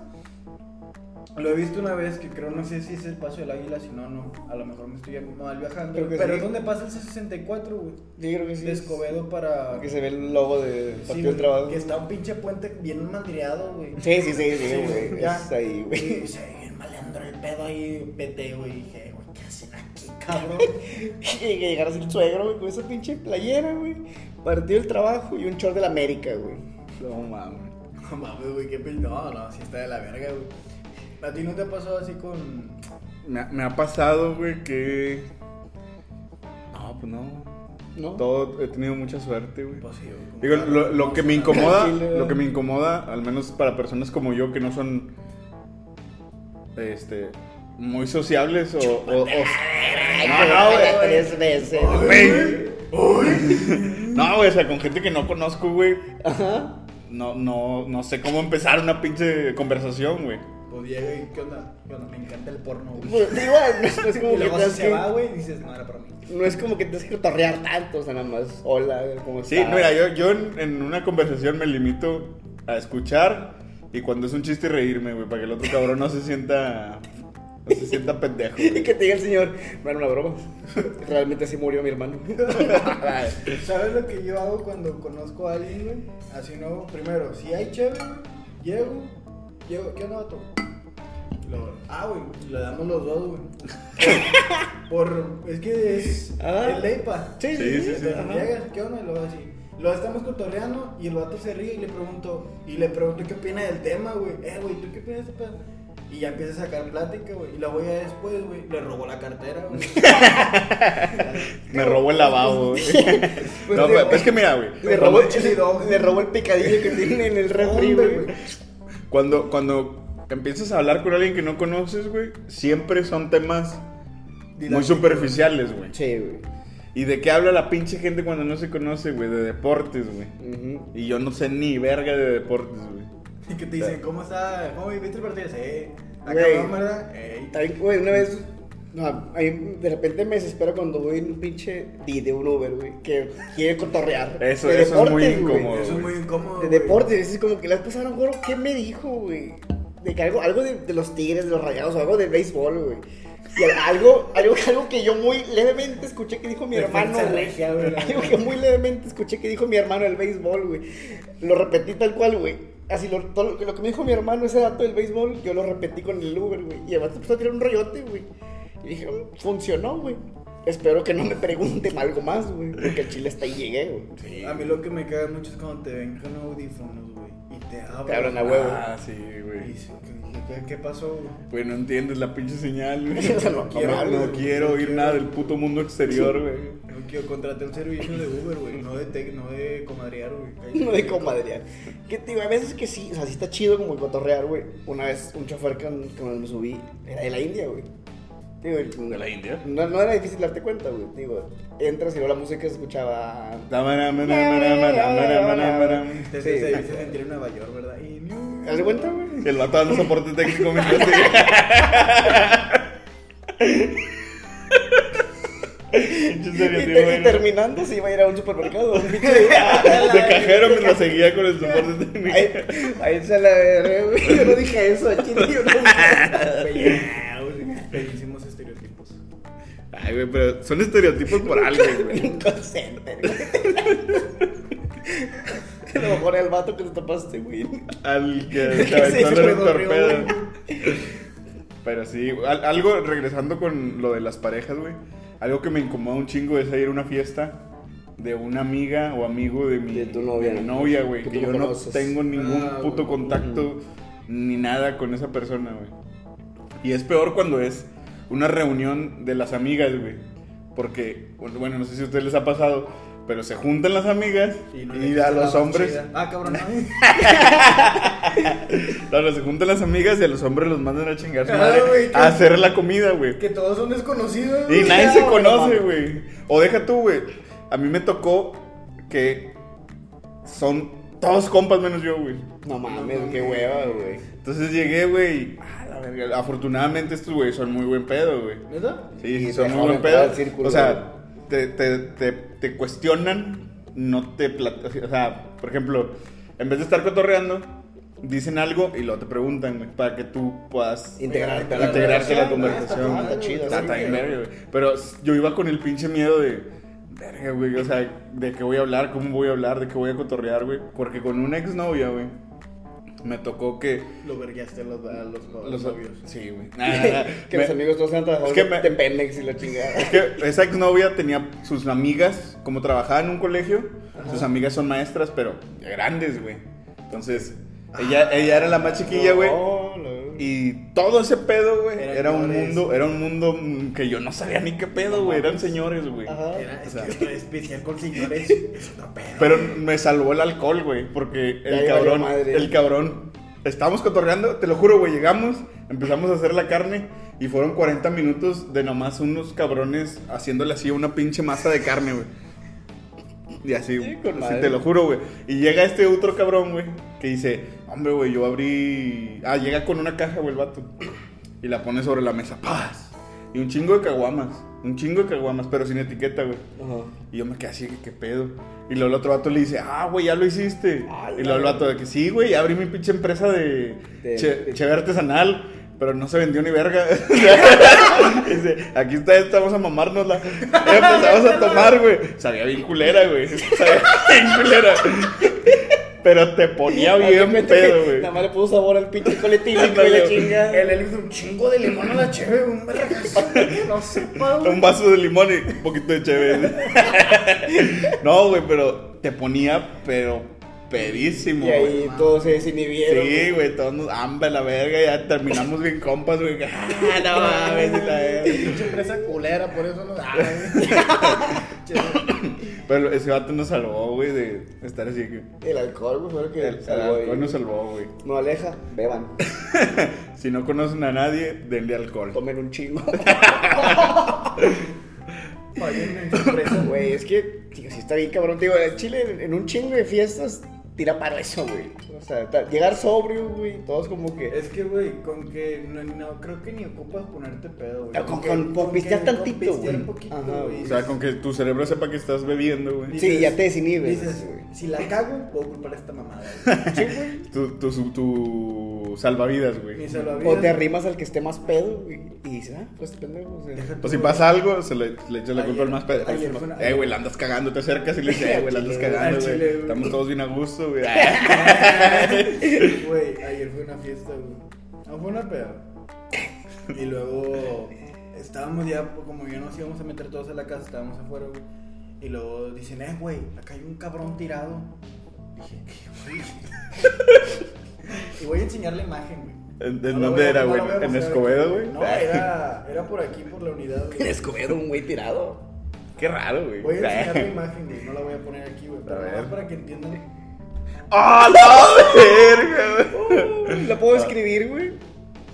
C: lo he visto una vez que creo, no sé si es el paso del águila, si no, no. A lo mejor me estoy mal viajando.
A: Creo que
C: pero
A: sí.
C: es donde pasa el C64, güey.
A: Sí, creo que sí.
C: De Escobedo para.
A: Que se ve el logo del
C: Sí,
A: partido del
C: güey,
A: trabajo.
C: Que está un pinche puente bien mandriado, güey.
A: Sí, sí, sí, sí,
C: Sí,
A: güey.
C: ya.
A: Es ahí, güey.
C: Bien malandro el pedo ahí, PT, güey. Dije, güey, ¿qué hacen aquí, cabrón? <laughs>
A: Y que llegara así el suegro, güey, con esa pinche playera, güey. Partido del trabajo y un short de la América, güey.
B: No mames.
C: No mames, güey, qué pedo. No, no, sí está de la verga, güey. ¿A ti no te ha pasado así con.
B: Me, ha- me ha pasado, güey, que. No, pues no.
A: ¿No?
B: Todo, he tenido mucha suerte, güey.
C: Pues sí, güey, como
B: Digo, lo, que me incomoda, lo que me incomoda, al menos para personas como yo que no son, este, muy sociables o, o- No, güey.
A: tres veces.
B: Güey. <laughs> No, güey, o sea, con gente que no conozco, güey,
A: Ajá.
B: no, no, no sé cómo empezar una pinche conversación, güey.
C: Pues llega y, ¿qué onda? ¿Qué onda? Me encanta el porno, güey.
A: Pues, igual, no es, no es <laughs> como
C: Y
A: que
C: luego
A: tengas
C: si
A: que.
C: se va, güey, dices, no era para mí.
A: No es como que tengas que cotorrear tanto, o sea, nada más. Hola, ¿cómo
B: Sí,
A: estás?
B: mira, yo, yo en, en una conversación me limito a escuchar y cuando es un chiste reírme, güey, para que el otro cabrón no se sienta, no se sienta pendejo.
A: Y <laughs> que te diga el señor, bueno, una broma. <laughs> Realmente así murió mi hermano. <laughs>
C: ¿Sabes lo que yo hago cuando conozco a alguien, güey? Así no, primero, si hay chévere, llego, llego, ¿qué onda, vato? Ah, güey, le damos los dos, güey. Por, por- es que es
A: Ah.
C: el leipa.
A: Sí,
B: Sí,
A: sí,
B: sí.
C: Llegas, ¿qué onda? Y luego así. Lo estamos cotorreando y el vato se ríe y le pregunto, y le pregunto qué opina del tema, güey. Eh, güey, ¿tú qué opinas de este pedo? Y ya empieza a sacar plática, güey. Y luego ya después, güey, le robó la cartera, güey. <laughs>
B: Me robó el lavabo, güey.
A: Pues <laughs>
B: No,
A: digo,
B: pues, es que mira, güey.
A: Le robó, el
C: chili
A: le robó el picadillo que tiene en el refri, güey.
B: Cuando, cuando empiezas a hablar con alguien que no conoces, güey, siempre son temas muy superficiales, güey.
A: Sí, güey.
B: ¿Y de qué habla la pinche gente cuando no se conoce, güey? De deportes, güey. Y yo no sé ni verga de deportes, güey.
C: Y que te dicen, ¿cómo está? ¿Cómo viste el partido? Sí. Acá
A: Güey.
C: vamos, ¿verdad? Ey.
A: También, güey, una vez. No, ahí de repente me desespero cuando voy en un pinche de un Uber, güey, que quiere cotorrear.
B: Eso-
A: De
B: eso es muy
A: deportes, güey.
B: incómodo.
C: Eso es muy incómodo.
A: De
C: güey.
A: deportes, es como que la vez pasada, no me acuerdo qué me dijo, güey. De que algo, algo de, de los tigres, de los rayados, o algo de béisbol, güey. Y al- algo, algo, algo que yo muy levemente escuché que dijo mi hermano,
C: Defensa
A: güey.
C: regia, güey. <laughs>
A: Algo que muy levemente escuché que dijo mi hermano del béisbol, güey. Lo repetí tal cual, güey. Así, lo, todo lo, que- lo que me dijo mi hermano, ese dato del béisbol, yo lo repetí con el Uber, güey. Y además empezó a tirar un rollote, güey. Y dije, "Mm, funcionó, güey. Espero que no me pregunten algo más, güey. Porque el chile hasta ahí llegué, güey.
C: A mí lo que me caga mucho es cuando te ven con audífonos, te hablan.
A: Te hablan a huevo.
B: Ah, sí, güey.
C: ¿qué, qué, pasó?
B: Pues no entiendes la pinche señal, güey. <laughs>
A: No
B: No,
A: quiero,
B: no
C: güey.
B: quiero
C: No
B: oír
C: quiero.
B: nada del puto mundo exterior, güey.
C: No quiero contratar un servicio de Uber, güey. No de, tec- no de comadrear, güey. <laughs>
A: No de comadrear. Que tío, a veces que sí, o sea, sí está chido como el cotorrear, güey. Una vez un chofer con, con el que me subí era de la India, güey. Digo,
B: ¿De la India?
A: No, no era difícil darte cuenta, güey. Digo, entras y luego la música se escuchaba.
C: Te se sentir en Nueva York, ¿verdad? Y no.
A: ¿Haz de cuenta, güey?
B: El vato dando soporte técnico mientras <laughs>
A: Y, terminando se iba a ir a un supermercado. <laughs>
B: De cajero mientras seguía con el soporte técnico.
A: Ahí, se la. Yo no dije eso, chile. Yo no dije.
B: Ay, güey, pero son estereotipos por <laughs> algo, güey.
A: Un call center, güey. A lo mejor el vato que te tapaste, güey.
B: Al que <laughs> aventó el torpedo. Pero sí, al- algo regresando con lo de las parejas, güey. Algo que me incomoda un chingo es ir a una fiesta de una amiga o amigo de mi,
A: De tu novia,
B: de mi
A: ¿no?
B: novia, güey.
A: Que
B: yo
A: no
B: tengo ningún
C: Ah,
B: puto contacto ni nada con esa persona, güey. Y es peor cuando es una reunión de las amigas, güey. Porque, bueno, no sé si a ustedes les ha pasado, pero se juntan las amigas
C: no
B: y a los hombres...
C: chida. Ah, cabrón, no. <laughs>
B: Claro, se juntan las amigas y a los hombres los mandan a chingar su
C: Ah,
B: madre a hacer la comida, güey.
C: que todos son desconocidos.
B: Y
C: güey.
B: nadie
A: no,
B: se
A: no
B: conoce, güey. O deja tú, güey. A mí me tocó que son todos compas menos yo, güey.
A: No mames, qué hueva, güey.
B: Entonces llegué, güey. ah, la verga. Afortunadamente estos güey son muy buen pedo, güey.
C: ¿Neta?
B: Sí, sí, son muy buen pedo.
A: círculo,
B: o sea, te, te, te, te cuestionan, no te O sea, por ejemplo, en vez de estar cotorreando, dicen algo y luego te preguntan, güey, para que tú puedas
A: Integrarte a la
B: integrarte a la
A: conversación, ah, está güey.
B: Pero yo iba con el pinche miedo de. Verga, güey. O sea, de qué voy a hablar, cómo voy a hablar, de qué voy a cotorrear, güey. Porque con una exnovia, güey, me tocó que.
C: Lo verguiaste a los, a los,
B: Los
C: los novios.
B: Sí, güey. <laughs>
A: Que
B: Me-
A: los amigos todos sean trabajadores
B: Es que me-
A: de Pemex y la chingada.
B: es que esa exnovia tenía sus amigas, como trabajaba en un colegio, sus amigas son maestras, pero grandes, güey. Entonces, ella, ella era la más chiquilla, güey. Y todo ese pedo, güey, era un mundo, era un mundo que yo no sabía ni qué pedo, güey. Eran señores, güey.
A: Ajá.
C: Era, es
B: O sea.
C: especial con señores. <laughs> Es otro pedo.
B: Pero me salvó el alcohol, güey, porque
A: Ya
B: el cabrón, el cabrón, estábamos cotorreando, te lo juro, güey, llegamos, empezamos a hacer la carne y fueron 40 minutos de nomás unos cabrones haciéndole así una pinche masa de carne, güey. Y así,
A: Sí, con
B: así te lo juro, güey. Y llega este otro cabrón, güey, que dice, hombre, güey, yo abrí... Ah, llega con una caja, güey, el vato. Y la pone sobre la mesa, ¡paz! Y un chingo de caguamas, un chingo de caguamas, pero sin etiqueta, güey.
A: Ajá.
B: Y yo me quedé así, que qué pedo. Y luego el otro vato le dice, ah, güey, ya lo hiciste.
A: Ay,
B: y luego el vato de que sí, güey, ya abrí mi pinche empresa de,
A: De-
B: che-
A: de-
B: cheve artesanal. Pero no se vendió ni verga. <laughs> <laughs> Dice, aquí está esta, vamos a mamárnosla. Empezamos a tomar, güey. Sabía bien culera, güey. <laughs> Sabía bien culera. Pero te ponía bien pedo, güey.
A: Nada más le puso sabor al pinche coletílico y la chinga.
C: Él le hizo un chingo de limón a la cheve, un No sepa, <laughs> güey.
B: Un vaso de limón y un poquito de chévere. <laughs> no, güey, pero te ponía, pero pedísimo,
A: Y ahí todos se desinhibieron.
B: Sí, güey, todos nos hambre la verga, ya terminamos bien compas, güey. <laughs> Ah, no mames, la verga.
C: Pinche empresa culera, por eso no. Ah, <laughs>
B: Pero ese vato nos salvó, güey, de estar así que.
A: El alcohol, güey, fue lo que
B: El, el
A: salvó ahí.
B: alcohol nos salvó, güey.
A: No aleja, beban. <laughs>
B: Si no conocen a nadie, denle alcohol.
A: Tomen un chingo. Güey, es que, tío, sí está bien cabrón. Te Digo, en Chile, en, en un chingo de fiestas, tira paro eso, güey. O sea, llegar sobrio, güey, todos como que...
C: Es que, güey, con que no, no creo que ni ocupas ponerte pedo, güey.
A: Con-
C: que-
A: con- con pistear
C: con
A: tantito,
C: pistear
A: güey.
C: un poquito,
A: Ajá,
C: güey.
B: O sea, con que tu cerebro sepa que estás bebiendo, güey.
A: Sí, ya te desinhibes,
C: Dices,
A: güey.
C: si la cago, puedo culpar a esta mamada, güey.
A: Sí, güey.
B: Tu, tu, tu salvavidas, güey.
C: Mi salvavidas.
A: O te arrimas al que esté más pedo güey, y dices, ah, pues este pendejo. o sea.
C: Tú,
B: si pasa algo, se le, le echas la culpa al más pedo.
C: ayer una-
B: Eh, güey, la andas cagando, te acercas y le dices, eh, güey, la andas cagando, güey. Estamos todos bien a gusto, güey. <laughs>
C: Güey, ayer fue una fiesta, güey. No fue una peda. Y luego estábamos ya, pues, como ya nos íbamos a meter todos a la casa, estábamos afuera, güey. Y luego dicen, eh, güey, acá hay un cabrón tirado. Dije, ¿qué, güey? Y voy a enseñar la imagen, güey.
B: ¿En,
C: No
B: en dónde era,
C: no
B: güey?
C: a
B: ¿En Escobedo, güey?
C: No, era, era por aquí, por la unidad,
A: En
C: güey.
A: Escobedo, un güey tirado.
B: Qué raro, güey.
C: Voy a enseñar la imagen, güey. No la voy a poner aquí, güey. Pero
B: ver.
C: para que entiendan.
B: ¡Ah, la verga, güey!
A: ¿La puedo escribir, güey?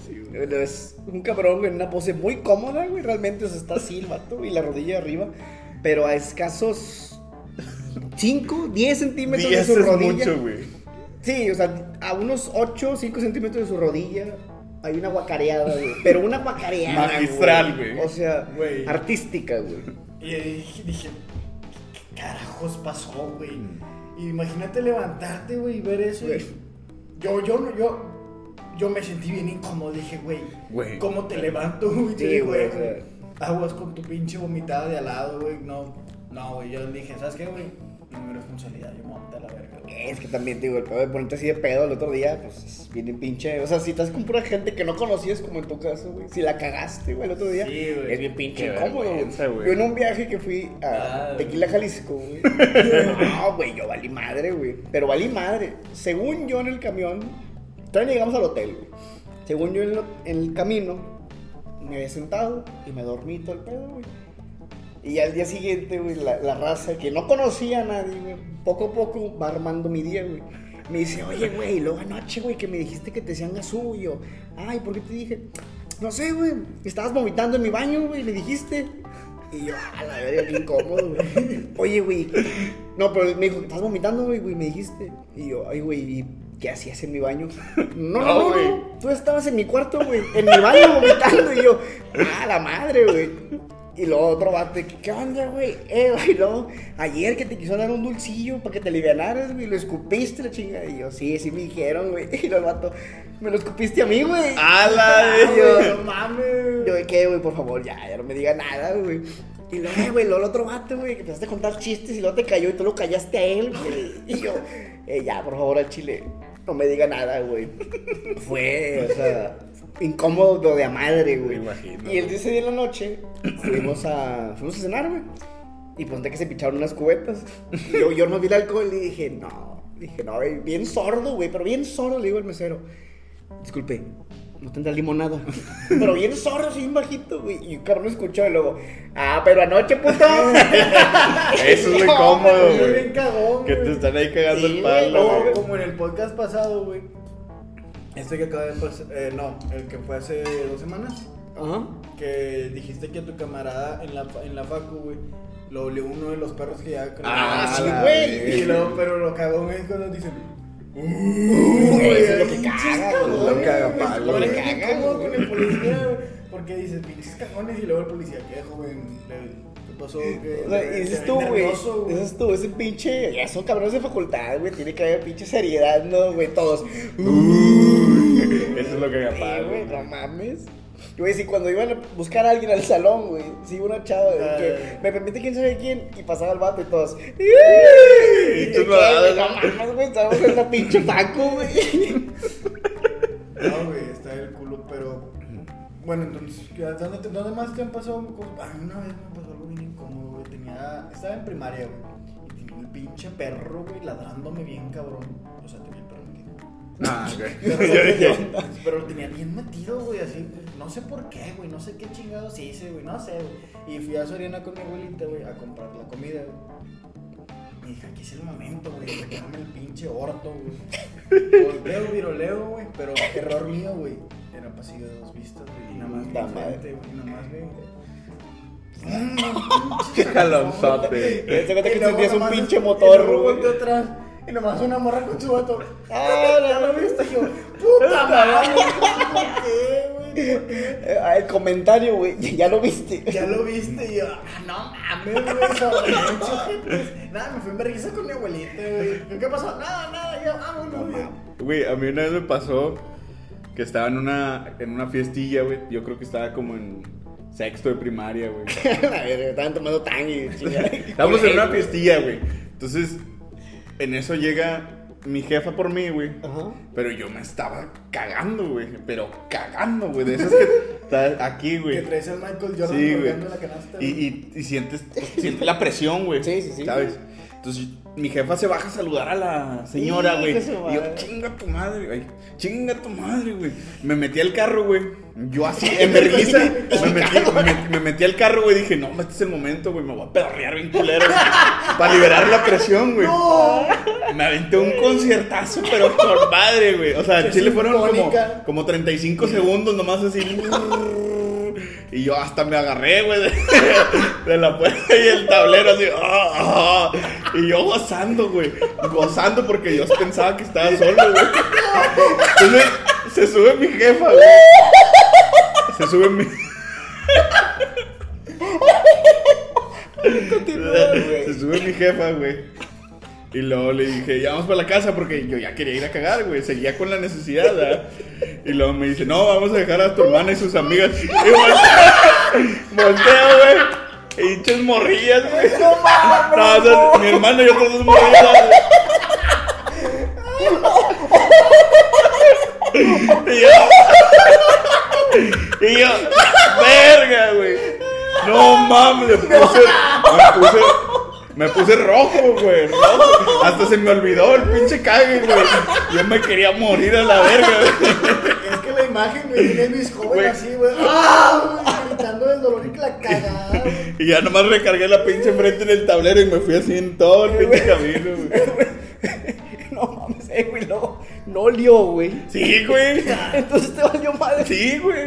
A: Sí, güey. Es un cabrón güey, en una pose muy cómoda, güey. Realmente, o sea, está así el vato y la rodilla arriba. Pero a escasos 5, 10 centímetros de
B: Diez
A: su
B: es
A: rodilla.
B: mucho, güey.
A: Sí, o sea, a unos 8, 5 centímetros de su rodilla hay una guacareada, güey. Pero una guacareada.
B: Magistral, güey.
A: O sea,
C: Güey.
A: artística, güey.
C: Y dije, dije, ¿qué carajos pasó, güey? Y imagínate levantarte, güey, y ver eso. y-
A: Güey.
C: Yo, yo, no- yo, yo me sentí bien incómodo. Dije, güey,
B: Güey.
C: ¿cómo te levanto, güey?
A: Sí, güey,
C: güey,
A: o sea.
C: Aguas con tu pinche vomitada de al lado, güey. No, no, güey. Yo dije, ¿sabes qué, güey? No es mi responsabilidad. Yo me a la verga.
A: Es que también, te digo, el pedo de ponerte así de pedo el otro día, pues es bien pinche. O sea, si estás con pura gente que no conocías, como en tu caso, güey. Si la cagaste, güey, el otro día.
C: Sí.
A: Es bien pinche incómodo, güey. Yo en un viaje que fui a
C: Ah.
A: Tequila, Jalisco, güey. <laughs> no, güey, yo valí madre, güey. Pero valí madre. Según yo en el camión, Todavía llegamos al hotel, güey. Según yo en, lo- en el camino, me había sentado y me dormí todo el pedo, güey. Y al día siguiente, güey, la, la raza que no conocía a nadie, güey, poco a poco va armando mi día, güey. Me dice, oye, güey, luego anoche, güey, que me dijiste que te decían gasú. Y yo, ay, ¿por qué te dije? No sé, güey, estabas vomitando en mi baño, güey, me dijiste. Y yo, a la verga, qué incómodo, güey. Oye, güey. No, pero me dijo, estás vomitando, güey, güey, me dijiste. Y yo, ay, güey, ¿y qué hacías en mi baño? No, no,
B: güey.
A: no. Tú estabas en mi cuarto, güey, en mi baño vomitando. Y yo, ah, la madre, güey. Y luego otro vato, de que, ¿qué onda, güey? Eh, <laughs> güey, no. Ayer que te quiso dar un dulcillo para que te alivianaras, güey, lo escupiste la chinga. Y yo, sí, sí me dijeron, güey. <laughs> Y luego el vato, me lo escupiste a mí, güey.
B: ¡A la <laughs>
A: Y yo, no mames. Yo, ¿de qué, güey? Por favor, ya, ya no me diga nada, güey. Y luego, eh, güey, luego el otro vato, güey, que empezaste a contar chistes y luego te cayó y tú lo callaste a él, güey. Y yo, eh, ya, por favor, al chile, no me diga nada, güey. Fue, o sea, incómodo lo de a madre, güey.
B: Me imagino.
A: Y el día ese día en la noche, fuimos a, fuimos a cenar, güey. Y pues de que se picharon unas cubetas. Y yo, yo no vi el alcohol y dije, no. Dije, no, güey, bien sordo, güey, pero bien sordo, le digo al mesero. Disculpe, no tendrá limonada. <laughs> Pero bien sordo, así bien bajito, güey. Y el cabrón escuchó y luego, ah, pero anoche, puto. <laughs>
B: Eso es muy <laughs>
A: No,
B: cómodo,
C: Yo
B: güey. Que te están ahí cagando
A: Sí,
B: el palo.
C: Como en el podcast pasado, güey. Este que acaba de pasar. Eh, no, el que fue hace dos semanas.
A: Ajá.
C: Que dijiste que a tu camarada en la, en la facu, güey, lo olió uno de los perros que ya
A: Ah, sí, güey.
C: Y luego, pero lo cagón es cuando dicen.
A: Uy, eso es lo que caga, güey.
B: Lo caga
C: güey,
B: palo,
A: güey.
C: incómodo con el policía, güey, Porque dices, pinches cagones, y luego el policía, ¿qué, joven? Le- ¿Qué pasó? ¿Qué-
A: dices
C: te
A: tú, güey.
C: güey?
A: Dices tú, ese pinche. Ya son cabrones de facultad, güey. Tiene que haber pinche seriedad, ¿no, güey? Todos.
B: Eso es lo que me
A: Sí,
B: pasa,
A: güey, no mames. Güey, si cuando iban a buscar a alguien al salón, güey, si una chava de que me permite quién sabe quién y pasaba el vato y todos.
B: Y tú
A: ¿Qué,
B: no,
A: mames, güey, estamos en una pinche facu, güey. <laughs>
C: No, güey, está el culo, pero. Bueno, entonces, ¿qué- ¿dónde, ¿dónde más te han pasado cosas? Mí una vez me pasó algo bien incómodo, güey. Tenía. Estaba en primaria, güey. Y tenía un pinche perro, güey, ladrándome bien cabrón. O sea, tenía el perro metido.
B: Ah, ok. <laughs>
C: Pero, <laughs> pero lo tenía bien metido, güey, así. No sé por qué, güey. No sé qué chingados hice, güey. No sé, güey. Y fui a Soriana con mi abuelita, güey, a comprar la comida, güey. Y dije, aquí es el momento, güey, de sacarme el pinche orto, güey. Volteo, viroleo, güey. Pero error mío, güey. Era pasillo de dos vistas, güey. Y nada más
A: madre.
C: enfrente, güey. Nada más vi. <laughs>
B: Qué jalonzote. <laughs>
A: Que sentías un pinche motor, güey.
C: atrás. Y nomás una morra con su vato.
A: Ah, <laughs>
C: ya lo viste, yo. Puta <laughs> madre. ¿Por qué, güey?
A: Eh, ah, El comentario, güey, ya lo viste.
C: Ya lo viste y yo, ah, no mames, güey, Nada, me fui en vergüenza con mi abuelita, güey. ¿Qué pasó? Nada, nada, ya, vámonos, güey.
B: Güey, a mí una vez me pasó que estaba en una, en una fiestilla, güey. Yo creo que estaba como en sexto de primaria, güey. <laughs>
A: Estaban tomando tang y chingada.
B: Estábamos en una fiestilla, güey. Entonces, en eso llega mi jefa por mí, güey.
A: Ajá.
B: Pero yo me estaba cagando, güey. Pero cagando, güey. De esas que está aquí,
C: Que
B: güey.
C: traes al Michael Jordan
B: Sí, güey.
C: la canasta.
B: Y,
C: güey.
B: y, y sientes, sientes la presión, güey.
A: Sí, sí, sí.
B: ¿Sabes? Entonces, mi jefa se baja a saludar a la señora, güey. Y yo, chinga tu madre, güey. Chinga tu madre, güey. Me metí al carro, güey. Yo así, <laughs> en vergüenza, me metí, me, me metí al carro, güey. Dije, no, este es el momento, güey. Me voy a pedorrear bien culero, güey, Para liberar la presión, güey. Me aventé un conciertazo, pero por madre, güey. O sea,
C: Qué
B: Chile fueron como, como 35 segundos nomás así. <laughs> Y yo hasta me agarré, güey, de, <laughs> de la puerta y el tablero así. ah, ah, y yo gozando, güey. Gozando porque yo pensaba que estaba solo, güey. Entonces se sube mi jefa, güey. Se sube mi. <laughs> Se sube mi jefa, güey. Y luego le dije, ya vamos para la casa porque yo ya quería ir a cagar, güey. Seguía con la necesidad, ¿verdad? Y luego me dice, no, vamos a dejar a tu hermana y sus amigas. Y volteo, <laughs> volteo, güey. Y hinchas morrillas, güey. No mames. No, o sea, mi hermano y otras dos morrillas. Y yo. Y yo, verga, güey. No mames, me puse, me puse, Me puse rojo, güey. rojo. Hasta se me olvidó el pinche cague, güey. Yo me quería morir a la verga, güey.
C: Es que la imagen, güey, tiene mis jóvenes así, güey. ¡Ah! Gritando del dolor y la cagada.
B: Y ya nomás recargué la pinche frente en el tablero y me fui así en todo el pinche camino, güey. <laughs>
A: No mames, eh, güey, no. No olió, güey.
B: Sí, güey. <laughs>
A: Entonces te valió madre.
B: Sí, güey.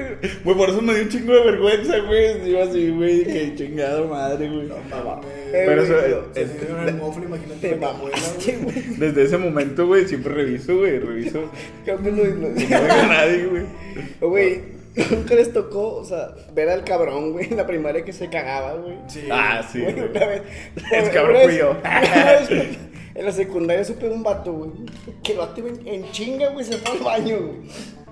B: Güey, por eso me dio un chingo de vergüenza, güey. Yo así, güey, que <laughs> chingado madre, güey.
C: Mames.
B: Pero eso,
C: el mofle, imagínate
B: desde ese momento, güey, siempre reviso, güey, reviso.
A: Creo que lo-
B: no venga nadie, güey.
A: Güey, nunca les tocó, o sea, ver al cabrón, güey, en la primaria que se cagaba, güey.
C: Sí.
B: Ah, sí,
A: Güey,
B: güey.
A: una vez.
B: Es cabrón fui yo.
A: En la secundaria supe un vato, güey. Que el vato en, en chinga, güey, se fue al baño, güey.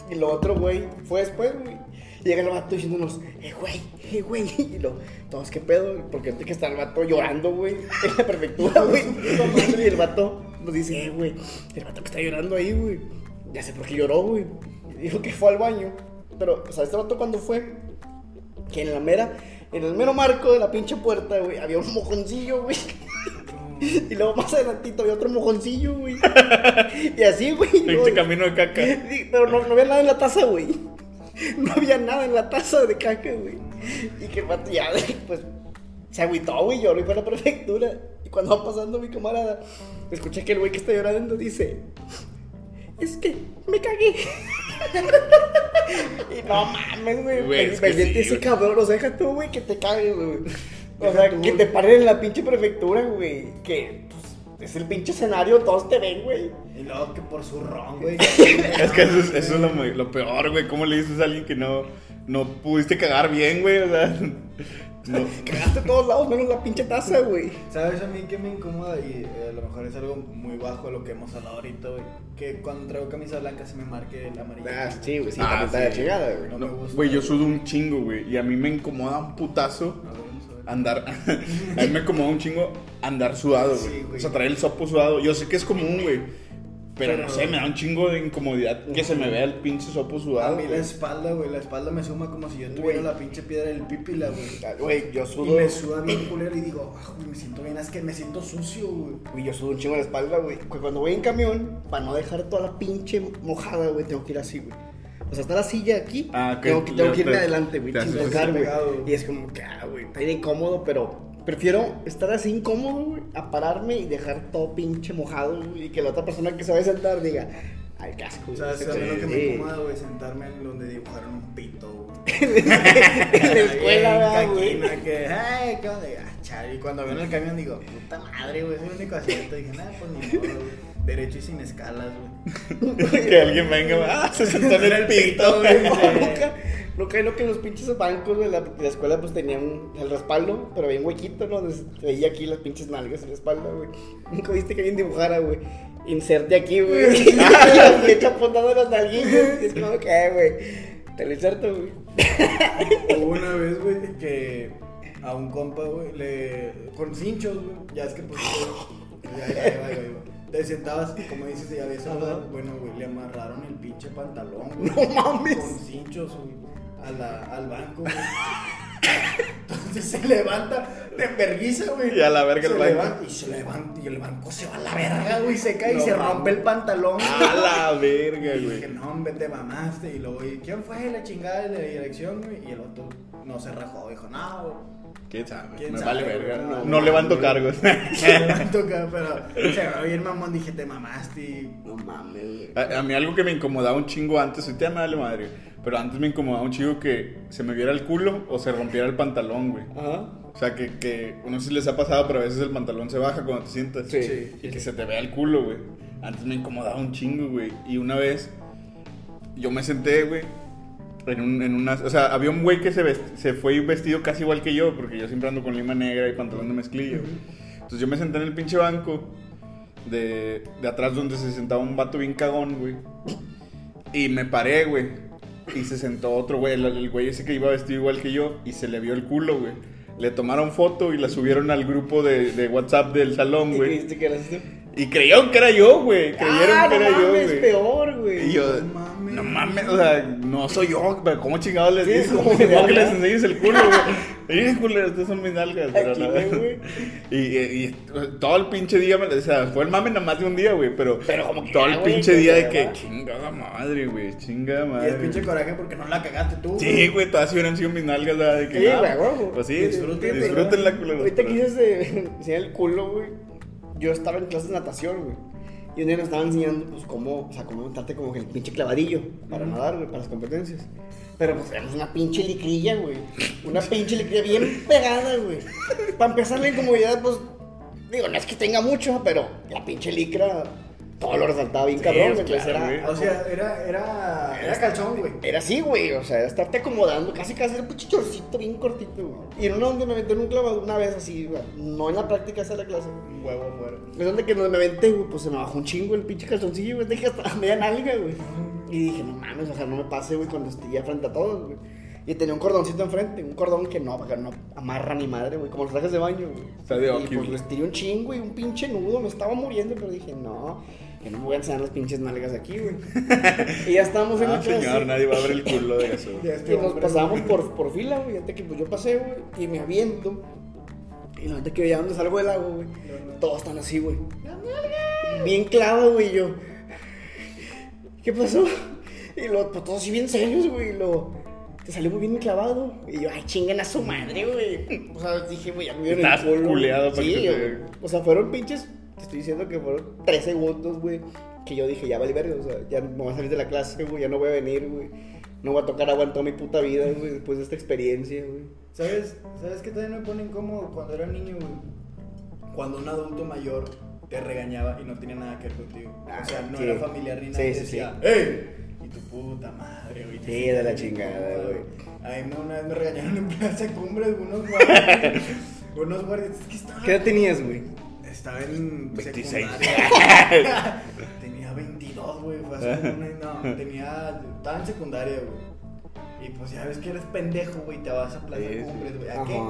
A: Y lo otro, güey, fue después, güey. Llega el vato diciéndonos, eh, güey, eh, güey. <laughs> Y lo, todos, ¿qué pedo? Porque antes que está el vato llorando, güey, en la prefectura, <laughs> güey. <laughs> Y el vato nos dice, eh, güey, el vato que está llorando ahí, güey. Ya sé por qué lloró, güey. Dijo que fue al baño. Pero, o sea, este vato cuando fue, que en la mera, en el mero marco de la pinche puerta, güey, había un mojoncillo, güey. <laughs> Y luego más adelantito había otro mojoncillo, güey. Y así, güey.
B: Pinche
A: luego-
B: camino de caca. <laughs>
A: Pero no, no había nada en la taza, güey. No había nada en la taza de caca, güey. Y que el vato ya, <laughs> pues, se agüitó, güey, lloró y fue a la prefectura. Y cuando va pasando mi camarada, escuché que el güey que está llorando dice, es que me cagué. y no mames, güey.
B: Sí,
A: ese cabrón, o sea, deja tú, güey, que te cagues, güey. O sea,
C: tú,
A: que te paren en la pinche prefectura, güey. Que, pues, es el pinche escenario, todos te ven, güey.
C: Y luego que por su ron, güey. <laughs>
B: Es que eso es, eso es lo, lo peor, güey. ¿Cómo le dices a alguien que no, no pudiste cagar bien, güey? O sea, <laughs> no.
A: Cagaste a todos lados, menos la pinche taza, güey.
C: ¿Sabes a mí que me incomoda? Y eh, a lo mejor es algo muy bajo de lo que hemos hablado ahorita, güey. Que cuando traigo camisa blanca se me marque el amarillo.
A: Ah, sí, güey, sí,
B: Ah,
A: está de
B: sí.
A: chingada, güey.
C: No
B: No,
C: me gusta.
B: Güey, yo sudo un chingo, güey. Y a mí me incomoda un putazo
C: a
B: andar. <laughs> a mí me incomoda un chingo andar sudado, güey.
C: Sí,
B: o sea, traer el sopo sudado. Yo sé que es común, güey. Pero,
C: Pero-
B: no sé, me da un chingo de incomodidad que se me vea el pinche sopo
C: A
B: sudado.
C: mí la espalda, güey. La espalda me suma como si yo tuviera la pinche piedra del pípila, güey.
A: Ah, Güey, yo
C: Y
A: sudo.
C: me suda bien culero y digo, ah, güey, me siento bien, es que me siento sucio, güey.
A: Güey, yo sudo un chingo la espalda, güey. Cu- Cuando voy en camión, para no dejar toda la pinche mojada, güey, tengo que ir así, güey. O sea, está la silla aquí,
B: Ah,
A: tengo, que, tengo que irme
B: te-
A: adelante, güey, sin tocar, güey. Y es como que, ah, güey, está bien incómodo, pero prefiero estar así incómodo, güey, a pararme y dejar todo pinche mojado, güey, y que la otra persona que se vaya a sentar diga, ay, casco,
C: O sea,
A: Sí,
C: ¿sabes lo que me incomoda, güey? Sentarme en donde dibujaron un pito, güey. <laughs>
A: en la escuela,
C: Ahí en
A: ¿verdad, güey.
C: Que, ay, ¿qué onda? Ah. Y cuando veo en el camión digo, puta madre, güey, es el único asiento. Dije, nada, pues ni modo, güey. Derecho y sin escalas, güey. <laughs>
B: que alguien venga, güey, ah, se sentó en el pito, güey. <laughs>
A: Nunca hay lo que los pinches bancos de la, de la escuela pues tenían el respaldo, pero bien huequito, ¿no? Se veía aquí las pinches nalgas en la espalda, güey. Nunca viste que alguien dibujara, güey. Inserte aquí, güey. <laughs> la flecha apuntando a las nalguillas. Es como que, eh, güey. Te lo inserto, güey.
C: Hubo una vez, güey, que a un compa, güey, le. con cinchos, güey. Ya es que, pues. Ya, ya, ya, ya, ya. Te sentabas, como dices, ya ves,
A: Ajá.
C: bueno, güey, le amarraron el pinche pantalón, güey.
A: No mames.
C: Con cinchos, güey, a la, al banco, güey. <laughs> Entonces se levanta de enverguiza, güey.
B: Y a la verga
C: Se
B: el banco.
C: levanta, y se levanta, y el banco se va a la verga, güey, se cae
B: No
C: y se rompe el pantalón.
B: A la verga,
C: Y dije,
B: güey.
C: no, hombre, te mamaste. Y luego, ¿y quién fue la chingada de la dirección, güey? Y el otro no se rajó. Dijo, no, güey.
B: ¿Quién sabe?
C: ¿Quién
B: Me
C: sabe,
B: vale verga. No,
C: No,
B: no <laughs> <laughs> levanto cargos.
C: Se levantó acá, pero se bien mamón. Dije, te mamaste. Y
A: No mames, güey.
B: A, a mí algo que me incomodaba un chingo antes, ahorita me vale madre, pero antes me incomodaba un chingo que se me viera el culo o se rompiera el pantalón, güey.
A: Ajá.
B: O sea, que, que no sé si les ha pasado, pero a veces el pantalón se baja cuando te sientas.
A: Sí.
C: Sí.
B: Y que se te vea el culo, güey. Antes me incomodaba un chingo, güey. Y una vez yo me senté, güey, en, un, en una... O sea, había un güey que se, vest- se fue vestido casi igual que yo, porque yo siempre ando con lima negra y pantalón de mezclilla, güey. Entonces yo me senté en el pinche banco de, de atrás donde se sentaba un vato bien cagón, güey. Y me paré, güey. Y se sentó otro güey, el, el güey ese que iba vestido igual que yo, y se le vio el culo, güey. Le tomaron foto y la subieron al grupo de, de WhatsApp del salón,
A: ¿Y qué
B: güey. Y creyeron que era yo, güey. Creyeron
A: Ah,
B: que
A: no
B: era yo,
A: mames,
B: güey.
A: peor, güey.
B: Y yo,
C: No
B: no mames, o sea, no soy yo, pero ¿cómo chingados les dices?
A: ¿cómo <laughs>
B: ¿Cómo
A: me
B: que les enseñes el culo, güey? Miren, culero, estas son mis nalgas, pero
A: güey.
B: Y, y- y todo el pinche día, me, o sea, fue el mame nada más de un día, güey, pero,
A: Pero como que
B: todo el pinche día de que, chingada madre, güey, chingada
C: Y es
B: madre.
C: pinche coraje porque no la cagaste tú.
B: Sí, güey, todas hubieran sido mis nalgas, ¿verdad? De que,
A: Sí, güey.
B: Pues sí,
C: Disfruten,
B: disfruten, la culera.
A: Ahorita quise enseñar el culo, güey. Yo estaba en clases de natación, güey. Y un día nos estaban enseñando, pues, cómo, o sea, cómo montarte como que el pinche clavadillo para nadar, güey, para las competencias. Pero, pues, éramos una pinche licrilla, güey. Una pinche licrilla bien pegada, güey. Para empezar la incomodidad, pues, digo, no es que tenga mucho, pero la pinche licra, todo lo resaltaba bien
B: Sí,
A: cabrón, entonces
B: claro,
A: era...
C: O sea, era, era, era calzón, güey.
A: Era así, güey, o sea, estarte acomodando, casi casi era un pinche chorcito bien cortito, güey. Y en una donde me aventé en un clavado una vez así, güey, no en la práctica esa de la clase.
C: Un huevo afuera.
A: Es donde que donde me aventé, güey, pues se me bajó un chingo el pinche calzoncillo, güey, dejé hasta media nalga, güey. Y dije, no mames, o sea, no me pase, güey, cuando esté ya frente a todos, güey. Y tenía un cordoncito enfrente, un cordón que no, que no amarra ni madre, güey, como los trajes de baño, güey.
B: Está de
A: Y pues
B: güey.
A: les tiré un chingo y un pinche nudo, me estaba muriendo, pero dije, no, que no me voy a enseñar las pinches nalgas aquí, güey. <laughs> y ya estábamos en
B: Ah,
A: la clase.
B: señor, nadie va a ver el culo de eso. <laughs>
C: Este
A: Y nos pasamos por, por fila, güey. Antes que pues yo pasé, güey. Y me aviento. Y la neta que ya donde salgo del agua, güey. Todos están así, güey. Bien clavado, güey. y Yo. ¿Qué pasó? Y lo, pues todos así bien serios, güey. Y lo. Te salió muy bien clavado. Y yo, ay, chingan a su madre, güey. <laughs> O sea, dije, güey, ya me vieron
B: Estás
A: el culo.
B: culeado para
A: Sí,
B: que te-.
A: O sea, fueron pinches. Te estoy diciendo que fueron tres segundos, güey. Que yo dije, ya vale verga. O sea, ya me voy a salir de la clase, güey. Ya no voy a venir, güey. No voy a tocar agua en toda mi puta vida, güey. Después de esta experiencia, güey.
C: ¿Sabes? ¿Sabes qué también me pone incómodo cuando era niño, güey? Cuando un adulto mayor te regañaba y no tenía nada que ver contigo.
A: Ah,
C: o sea, no
A: sí.
C: era familiar ni
A: Sí,
C: nada. y
A: sí,
C: decía,
A: sí.
C: ¡Ey! Y tu puta madre, güey.
A: Sí, de la chingada, güey.
C: A mí una vez me regañaron en <laughs> Plaza Cumbres unos guardias. <laughs> unos guardias. Es que estaba.
A: ¿Qué edad tenías, güey?
C: Estaba en
B: 26.
C: secundaria. tenía 22, güey. Una- No, tenía. Estaba en secundaria, güey. Y pues ya ves que eres pendejo, güey. Te vas a Plaza
B: Sí.
C: Cumbres, güey. ¿A qué?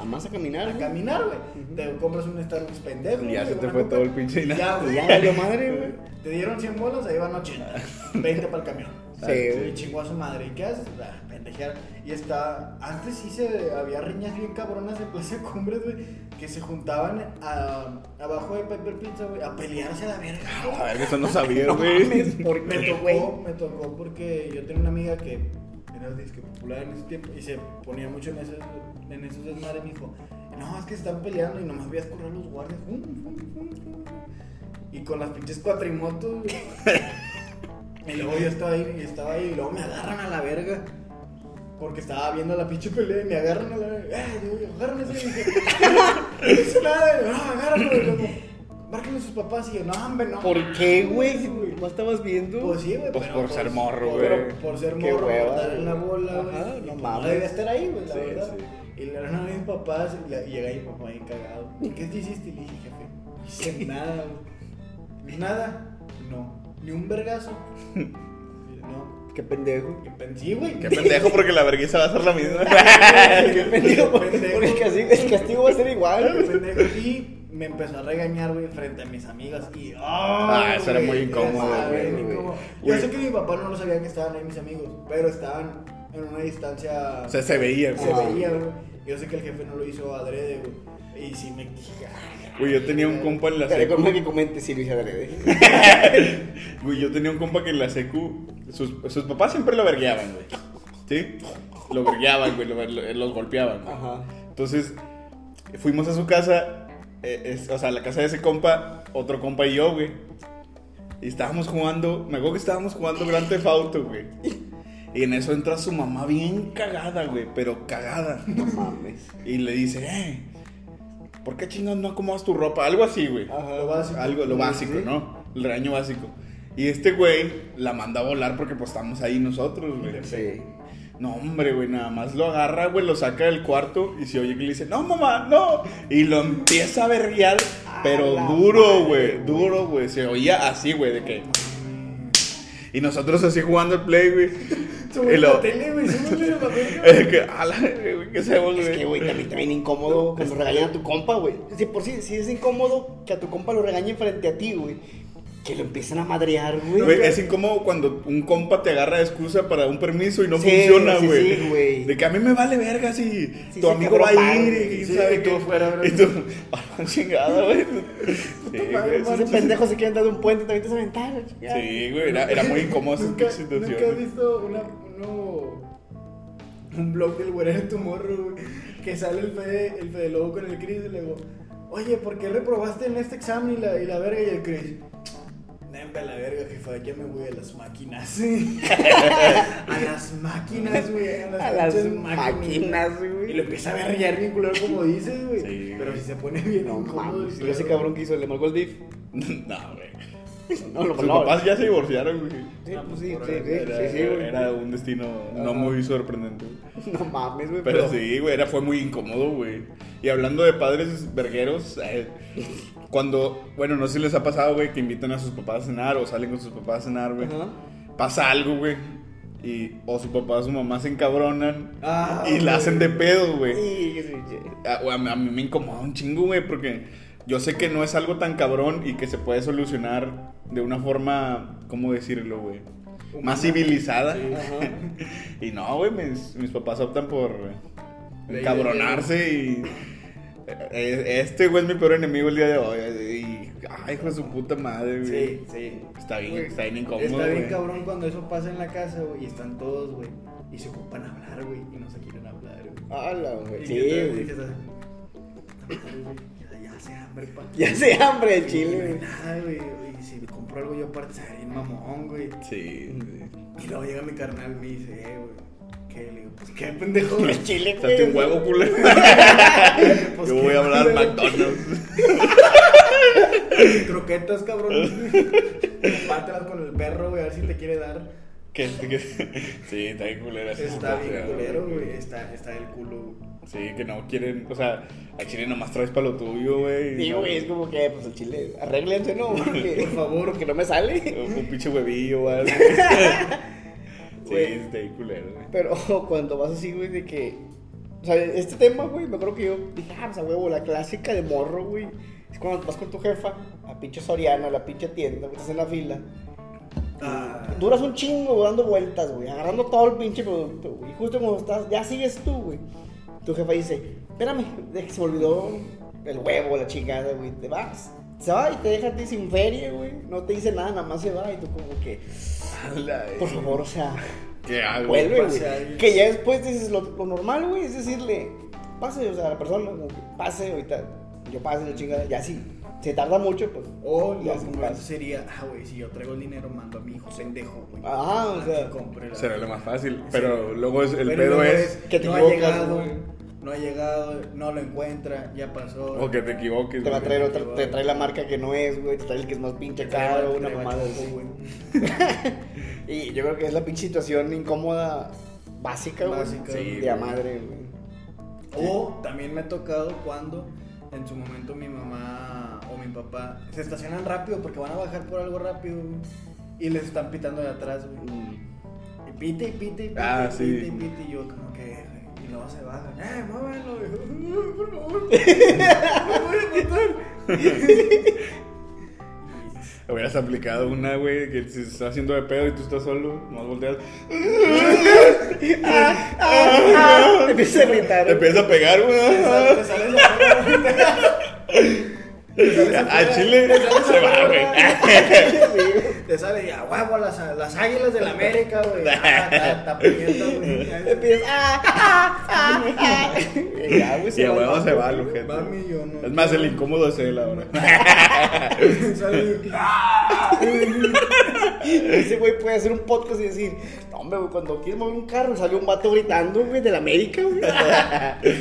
A: A más a caminar,
C: A
A: güey.
C: caminar, güey. Te compras un Starbucks pendejo.
B: Y ya
C: güey,
B: se te fue todo el pinche
C: Y. Ya, güey. <laughs>
A: ya valió madre, güey.
C: Te dieron 100 bolas, ahí van 80. 20 para el camión.
A: Sí, güey.
C: chingó a su madre. ¿Y qué haces? Ah, pendejear. Y está. Antes sí se había riñas bien cabronas en Plaza Cumbres, güey. Que se juntaban a- abajo de Pepper Pizza, güey. A pelearse a la verga. güey.
B: A ver, eso no sabía, güey.
A: mames, ¿por
C: Me
A: güey?
C: tocó, me tocó porque yo tenía una amiga que era disque popular en ese tiempo y se ponía mucho en esos, en esos desmadres. Me dijo, no, es que están peleando y nomás veías correr los guardias. Y con las pinches cuatrimotos. güey. <laughs> y luego yo estaba ahí y estaba ahí y luego me agarran a la verga. Porque estaba viendo la pinche pelea y me agarran a la verga. ¡Eh, digo dije, <laughs> no hice nada. No, luego, márquenle a sus papás. Y yo, no, hombre, no.
A: ¿Por qué, güey? ¿No estabas viendo?
C: Pues sí, güey.
B: Pues
C: pero
B: por ser morro,
C: por-
B: güey.
C: pero Por ser
A: Qué
C: morro,
A: hueva,
C: la
A: güey.
C: bola, güey.
A: No
C: pues
A: mames.
C: debía estar ahí, güey, la
B: Sí,
C: verdad.
B: sí.
C: Y le eran a mis papás y, la- y llega mi papá ahí cagado. ¿Y qué te hiciste? Y le dije, jefe, hice <laughs> nada, güey. ¿Nada? No. ¿Ni un vergazo? <laughs> No.
A: Qué pendejo.
C: ¿Qué pensé, güey?
B: Qué pendejo, porque la vergüenza va a ser la misma. <laughs>
A: Qué pendejo. Porque
C: pendejo.
A: el castigo, el castigo va a ser igual,
C: Qué pendejo. Y me empezó a regañar, güey, frente a mis amigas. Y,
B: Ah, eso era muy incómodo,
A: güey.
C: Yo sé que mi papá no lo sabía que estaban ahí mis amigos, pero estaban en una distancia.
B: O sea, se veía,
C: se
B: güey.
C: veía, güey. Yo sé que el jefe no lo hizo adrede, güey. Y sí me ay,
B: Güey, yo tenía un compa en la secu.
A: que comente si lo hice adrede. <laughs>
B: Güey, yo tenía un compa que en la secu. Sus, sus papás siempre lo vergueaban, güey. ¿Sí? Lo vergueaban, güey. lo- lo- los golpeaban, güey.
A: Ajá.
B: Entonces, fuimos a su casa. eh, es- o sea, a la casa de ese compa, otro compa y yo, güey. Y estábamos jugando. Me acuerdo que estábamos jugando Grand Theft Auto, güey. Y en eso entra su mamá bien cagada, güey. Pero cagada.
A: No mames.
B: Y le dice, eh. ¿Por qué chingados no acomodas tu ropa? Algo así, güey.
A: Ajá.
C: Lo básico.
B: Algo, lo básico,
A: sí.
B: ¿no? El regaño básico. Y este güey la manda a volar porque pues estamos ahí nosotros, güey.
A: Sí.
B: No, hombre, güey, nada más lo agarra, güey, lo saca del cuarto y se oye que le dice, no, mamá, no. Y lo empieza a berrear, pero duro, güey,
A: güey.
B: duro, güey. Se oía así, güey, de que... Y nosotros así jugando al play, güey. Y lo-
C: la tele, güey, súbele la. <laughs>
B: Es que, a la verga, güey, ¿qué hacemos,
A: Es que, güey, también está bien incómodo cuando regañan a tu compa, güey. Si por sí, si es incómodo que a tu compa lo regañen frente a ti, güey. Que lo empiezan a madrear, güey.
B: Güey, es incómodo cuando un compa te agarra de excusa para un permiso y no
A: Sí,
B: funciona,
A: sí,
B: güey.
A: sí, güey.
B: de que a mí me vale verga si
A: Sí,
B: tu amigo va a ir y
A: sí,
B: sabe
C: y
B: que
C: tú fuera,
B: Y tú, a <laughs> la chingada, güey. <laughs> Sí, güey.
A: Ese pendejo se quiere entrar de un puente, también te hace ventana, chingada.
B: Sí, güey, era, era muy incómodo esa
C: ¿Nunca,
B: situación.
C: ¿Nunca has visto una, uno, un blog del güey de tu morro, güey? Que sale el Fede, el Fede Lobo con el Chris y le digo, oye, ¿por qué reprobaste en este examen y la, y la verga? Y el Chris, Nempe la verga, jefa, ya me voy a las máquinas. <laughs> a las máquinas, güey. A las,
A: A las
C: pinches
A: máquinas, güey.
C: Y lo empieza a berrear bien culero como dices, güey.
B: Sí,
C: Pero si se pone bien
A: No
C: incómodo. el
A: ese cabrón que hizo, le marcó el DIF. <laughs>
B: No, güey. <laughs>
A: No, lo
B: Sus
A: no.
B: papás ya se divorciaron, güey.
A: Sí,
C: Ah,
A: pues sí, sí, sí,
B: Era,
A: sí, sí, güey.
B: era un destino no
A: Ajá.
B: muy sorprendente. <laughs>
A: No mames, güey.
B: Pero sí, güey, era, fue muy incómodo, güey. Y hablando de padres vergueros, eh, cuando, bueno, no sé si les ha pasado, güey, que invitan a sus papás a cenar o salen con sus papás a cenar, güey.
A: Ajá.
B: Pasa algo, güey. Y o su papá o su mamá se encabronan
C: Ah,
B: y la hacen de pedo, güey.
A: Sí, sí, sí.
B: A, güey, a mí- a mí me incomoda un chingo, güey, porque yo sé que no es algo tan cabrón y que se puede solucionar de una forma, ¿cómo decirlo, güey? Más civilizada.
A: Ajá. <laughs>
B: Y no, güey, mis, mis papás optan por encabronarse y... eh, Este, güey, es mi peor enemigo el día de hoy. Y, ay, hijo de su puta madre, güey.
C: Sí, sí.
B: Está bien,
C: Güey,
B: está bien incómodo,
C: Está bien
B: güey.
C: cabrón cuando eso pasa en la casa, güey, y están todos, güey, y se ocupan hablar, güey, y no se quieren hablar, güey.
A: Hala, güey. Sí, güey. <laughs>
C: hambre, pa.
A: Ya sé hambre el chile,
C: no nada, güey, y si me compro algo yo aparte, se ve bien mamón, güey.
B: Sí.
C: Y luego llega mi carnal y me dice, eh, güey, ¿qué? Le digo, pues qué pendejo. <laughs>
A: El chile, <laughs> güey.
B: Un huevo, culero. <laughs>
C: Pues,
B: Yo
C: ¿qué,
B: voy a hablar? McDonald's.
C: Croquetas, cabrón. Compártelas con el perro, güey, a ver si te quiere dar.
B: Que- que- <laughs> Sí, está bien culera esa
C: Está bien culero, güey, está, está del culo.
B: Sí, que no quieren, o sea, a Chile nomás traes para lo tuyo, güey.
A: Sí,
B: no-
A: güey, es como que, pues el chile, arréglense, ¿no? <laughs> Porque,
C: Por favor.
A: porque no me sale.
B: Un pinche huevillo o algo. <laughs> sí,
A: Güey.
B: está bien culero, güey.
A: Pero cuando vas así, güey, de que. O sea, este tema, güey, me acuerdo que yo dije, ah, pues a huevo, la clásica de morro, güey. Es cuando vas con tu jefa, a pinche Soriana, a la pinche tienda, estás en la fila.
C: Ah,
A: Duras un chingo dando vueltas, güey, agarrando todo el pinche producto, güey. Y justo cuando estás, ya sigues tú, güey. Tu jefa dice, espérame, de que se me olvidó el huevo, la chingada, güey. Te vas. Se va y te deja a ti sin feria, güey. No te dice nada, nada más se va. Y tú como que, por favor, o sea, <laughs>
B: ¿Qué hago?
A: vuelve, güey. Que ya después dices lo, lo normal, güey, es decirle, pase, o sea, a la persona, como que pase, ahorita, yo pase, la chingada, ya sí. Se tarda mucho, pues.
C: O lo correcto
A: pasa.
C: sería, ah, güey, si yo traigo el dinero, mando a mi hijo pendejo, güey.
A: Ajá, o sea,
C: que la-
B: Será lo más fácil. Pero luego es, el
C: Pero
B: pedo
C: luego
B: es.
A: que te
C: no ha
A: equivocas,
C: llegado,
A: güey.
C: no ha llegado, no lo encuentra, ya pasó.
B: O que te equivoques.
A: Te va a
B: güey.
A: traer otra, te trae la marca que no es, güey, te trae el que es más pinche caro, una mamada
C: güey. <laughs>
A: Y yo creo que es la pinche situación incómoda básica, güey.
C: Básica,
A: Sí,
C: güey.
A: de a madre, güey.
C: O también me ha tocado cuando en su momento mi mamá mi papá se estacionan rápido porque van a bajar por algo rápido güey, y les están pitando de atrás, güey. Y pite y pite y pite,
B: Ah,
C: y
B: sí.
C: pite y pite y yo como que y luego se bajan, ¡eh, muévanlo! Y yo, "Ay, por favor, me voy a matar.
B: Hubieras aplicado una, güey, que se está haciendo de pedo y tú estás solo, no volteas.
A: Empieza a gritar.
B: Te empieza a pegar, güey.
C: te sales
B: A Chile se va, güey. <laughs>
C: Te sale y a huevo las, las águilas de la América, güey. <laughs> Ah, güey.
A: Ah, ah, ah, ah. <laughs> Y ya, güey,
B: Y a huevo se va, lo
C: Va mi yo, no.
B: Es más, el incómodo es él ahora.
C: Sale-
A: Ese güey puede hacer un podcast y decir, no, hombre, güey, cuando quieres mover un carro, salió un vato gritando, güey, de la América, güey.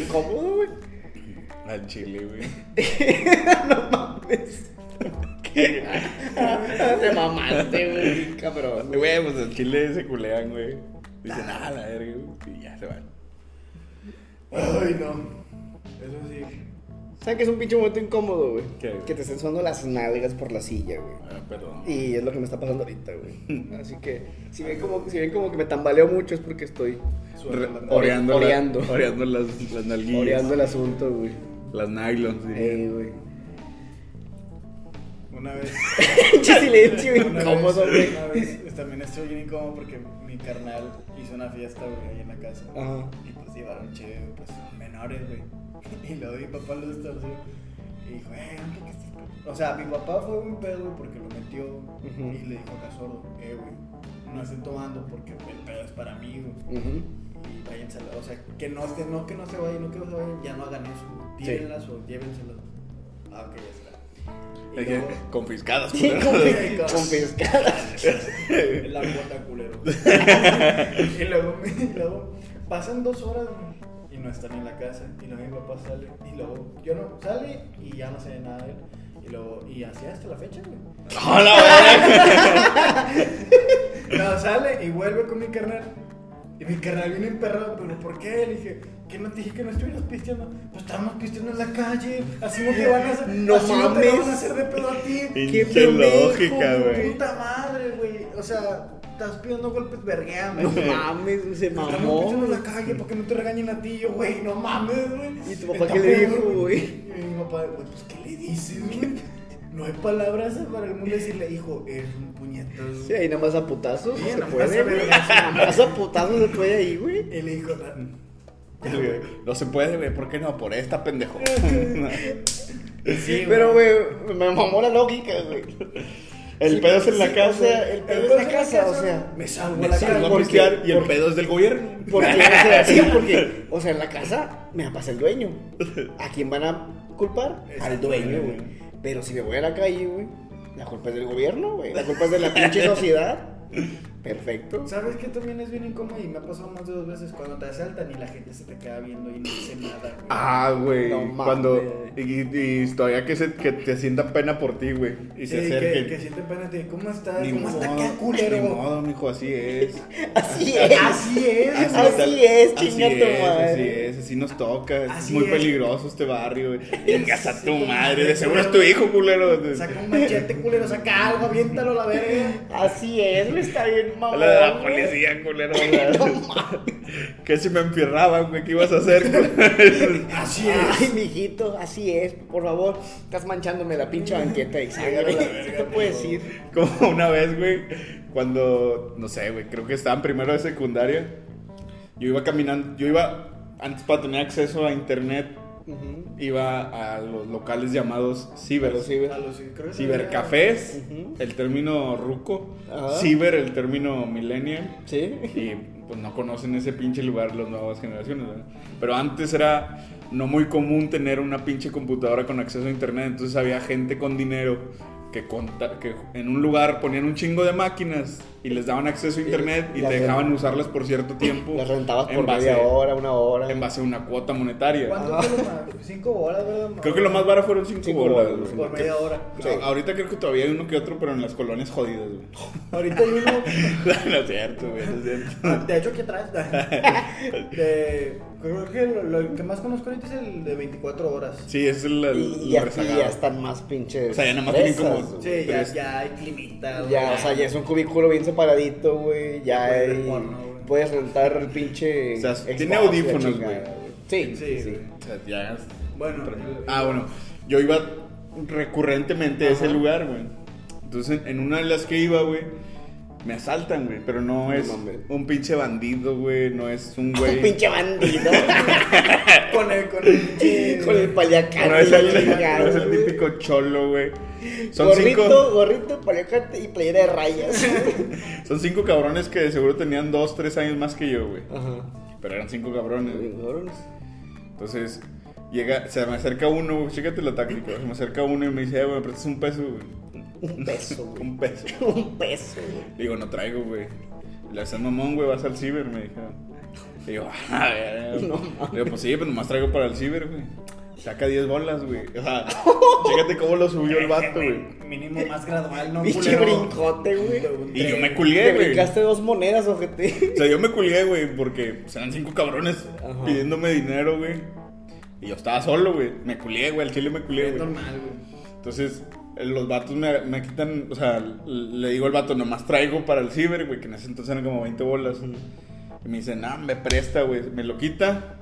A: Incómodo, güey.
B: Al Chile, güey. <laughs>
A: no mames. <laughs> Te mamaste, güey, cabrón.
B: Güey, pues al Chile se culean, güey. Dicen, ah, la verga, güey. Y ya se van.
C: Ay, no. Eso sí.
A: ¿Saben que es un pinche momento incómodo, güey?
B: ¿Qué?
A: Que te estén sonando las nalgas por la silla, güey.
B: Ah, perdón.
A: Y es lo que me está pasando ahorita, güey. <laughs> Así que, si ven como, si ven como que me tambaleo mucho es porque estoy
B: Re-
C: Suelta
B: oreando, la-
A: Oreando.
B: oreando las, las nalguillas.
A: oreando el asunto, güey.
B: Las nylons.
A: Eh, güey.
C: Una vez. <laughs>
A: Silencio incómodo, güey.
C: una vez, también estoy bien incómodo porque mi carnal hizo una fiesta, güey, ahí en la casa.
A: Ajá.
C: Y pues llevaron che, pues menores, güey. <laughs> Y luego mi papá los estableció. Y dijo, eh, ¿qué estás pe-?" O sea, mi papá fue un pedo, porque lo metió y le dijo acá sordo, eh, güey, no estén tomando porque el pedo es para mí, güey. Y váyanse, a la- o sea, que no, estén, no que no se vayan, no que no se vayan, ya no hagan eso.
A: Sí.
C: Tírenlas o llévenselas. Ah, ok, ya está. Y
B: Es que
C: luego-
B: confiscadas.
A: Sí,
B: culero.
A: confis- <laughs> confiscadas.
C: La cuota culero. <laughs> y, luego, <laughs> y luego pasan dos horas y no están en la casa. Y luego mi papá sale. Y luego yo no sale y ya no sé nada de él. Y luego, y así hasta la fecha, güey.
B: ¡A la verga!
C: No, sale y vuelve con mi carnal. Y mi carnal viene emperrado, pero ¿por qué? Le dije, ¿qué no te dije que no estuvieras pisteando? Pues estábamos pisteando en la calle, así no te van a hacer,
A: No
C: así no te
A: mames.
C: van a hacer de pedo a ti.
B: Pinche
A: pendejo,
B: lógica, güey.
C: Puta madre, güey. O sea, estás pidiendo golpes, verguéame.
A: No mames, se
C: Estamos
A: mamó.
C: pisteando en la calle para que no te regañen a ti, yo, güey, no mames, güey.
A: ¿Y tu papá qué le dijo, güey?
C: Y mi papá, güey, pues, ¿qué le dices, <laughs> güey? No hay palabras para el mundo decirle, hijo, eres un puñetazo.
A: Sí, ahí nada más a putazos
C: Sí,
A: se puede, güey. Nada más a putazos se puede ahí, güey.
C: Y le dijo, "Ah.
B: No se puede, güey. ¿Por qué no? Por esta pendejo. <laughs>
C: Sí,
A: Pero, güey, me mamó la lógica, güey.
B: El
A: Sí,
B: pedo es en la casa.
A: el pedo es en la casa, o sea.
C: Me salgo
B: Me
C: la
B: salgo a
C: calle.
A: porque-
B: pistear y el
A: porque-
B: pedo es del gobierno.
A: Porque, <laughs> o sea, sí, porque, o sea, en la casa me pasa el dueño. ¿A quién van a culpar? Al dueño, güey. Pero si me voy a la calle, güey, la culpa es del gobierno, güey. La culpa es de la pinche <laughs> sociedad. Perfecto.
C: ¿Sabes qué también es bien incómodo? Y me ha pasado más de dos veces cuando te asaltan y la gente se te queda viendo y no dice nada, güey.
B: Ah, güey.
A: No mames.
B: Cuando. Y, y todavía que, se, que te sienta pena por ti, güey. Y
C: Sí,
B: se
C: que,
B: acerquen.
C: que sienten pena de ¿cómo estás?
B: Ni
C: ¿Cómo está
B: modo,
C: qué culero?
B: Ni modo, mijo, así es. <laughs>
A: Así es.
C: Así es.
A: Así
C: güey.
A: está- es,
B: así es,
A: madre.
B: Así es, así nos toca.
C: Así
B: es muy
C: es.
B: peligroso este barrio. Vengas <laughs> a tu
C: Sí,
B: madre. De seguro es tu hijo, culero.
C: Saca un machete, culero, saca algo, aviéntalo a la verga.
A: Así es, güey, está bien <laughs> mamón.
B: La de la policía, culero. <laughs> que si me enfierraban, güey, ¿qué ibas a hacer?
C: Así
A: Ay,
C: es.
A: mijito, así es. Por favor, estás manchándome la pinche banqueta ¿Qué te
C: mijo.
A: decir?
B: Como una vez, güey, cuando, no sé, güey, creo que estaba en primero de secundaria. Yo iba caminando, yo iba, antes para tener acceso a internet, iba a los locales llamados ciber.
A: Ciber.
C: A los-
B: Cibercafés, el término ruco.
A: Ajá.
B: Ciber, el término millennial.
A: Sí.
B: Y pues no conocen ese pinche lugar las nuevas generaciones, ¿verdad? Pero antes era no muy común tener una pinche computadora con acceso a internet, entonces había gente con dinero que, conta- que en un lugar ponían un chingo de máquinas y les daban acceso a internet y
A: las
B: te
A: rent-
B: dejaban usarlas por cierto tiempo.
A: Las rentabas
B: en
A: por
B: base-
A: media hora, una hora.
B: En base a una cuota monetaria.
C: ¿Cuánto fue lo más? Cinco bolas, ¿verdad?
B: Creo que lo más barato fueron 5
A: Cinco
B: bolas.
A: bolas,
B: güey.
C: Por media hora.
B: Sí. Ahorita creo que todavía hay uno que otro, pero en las colonias jodidas, güey. <laughs>
C: Ahorita hay uno. <laughs>
B: no es cierto, güey, no es cierto.
C: De hecho, aquí atrás. <laughs> De, creo que lo, lo que más conozco ahorita es el de 24 horas.
B: Sí, es el, el,
A: Y, y aquí ya están más pinches.
B: O sea, ya nada más tienen como-
C: Sí, ya, ya hay climita.
A: Ya, o sea, ya es un cubículo bien separadito, güey. Ya
C: ver
A: hay.
C: porno, güey.
A: Puedes rentar el pinche.
B: O sea,
A: Xbox
B: tiene audífonos, güey.
A: Sí,
C: Sí,
A: sí.
B: O sea, ya.
C: Bueno.
B: Ah, bueno. Yo iba recurrentemente a ese lugar, güey. Entonces, en una de las que iba, güey, me asaltan, güey. Pero no
A: No
B: es
A: mames.
B: un pinche bandido, güey. No es un
A: Un
B: güey.
A: pinche bandido. <laughs>
C: Con el, con el
A: con el paliacate.
B: No es el,
A: chingada,
B: no es el
A: güey.
B: típico cholo, güey. Son
A: gorrito,
B: cinco,
A: gorrito, paliacate y playera de rayas. <laughs>
B: son cinco cabrones que de seguro tenían dos, tres años más que yo, güey.
A: Ajá.
B: Pero eran cinco cabrones.
A: cabrones.
B: Entonces, llega, se me acerca uno, güey, chécate la táctica. Se me acerca uno y me dice, eh, güey, ¿me prestas un peso, güey?
A: Un peso, <laughs> güey.
B: Un peso. <laughs>
A: Un peso, güey.
B: Digo, no traigo, güey. Le haces mamón, güey, vas al ciber, me dijeron. Y digo, <laughs> a ver.
A: No
B: Digo, pues sí, pero nomás traigo para el ciber, güey. Saca 10 bolas, güey. O sea, chécate cómo lo subió el vato, güey.
C: Mínimo más gradual, ¿no?
A: Pinche brincote, güey.
B: Y yo me
A: Te
B: culié, güey.
A: brincaste dos monedas, ojete.
B: O sea, yo me culié, güey, porque pues, eran cinco cabrones
A: Ajá.
B: pidiéndome dinero, güey. Y yo estaba solo, güey. Me culié, güey. Al chile me culié,
C: Es
B: güey.
C: normal, güey.
B: Entonces, los vatos me, me quitan, o sea, le digo al vato, nomás traigo para el ciber, güey, que en ese entonces eran como 20 bolas. Y me dice, nah, me presta, güey. Me lo quita.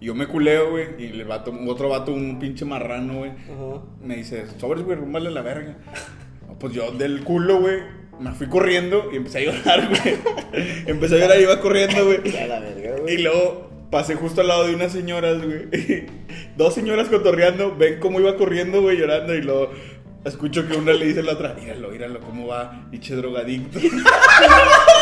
B: Y yo me culeo, güey. Y el vato, otro vato, un pinche marrano, güey.
A: Ajá.
B: Me dice, sobres, güey, rúmbale la verga. Pues yo del culo, güey, me fui corriendo y empecé a llorar, güey. <laughs> empecé a llorar y iba corriendo, güey.
A: A la verga,
B: Y luego pasé justo al lado de unas señoras, güey. <laughs> Dos señoras cotorreando, ven cómo iba corriendo, güey, llorando. Y luego escucho que una le dice a la otra, míralo, míralo, cómo va, pinche drogadicto. <laughs>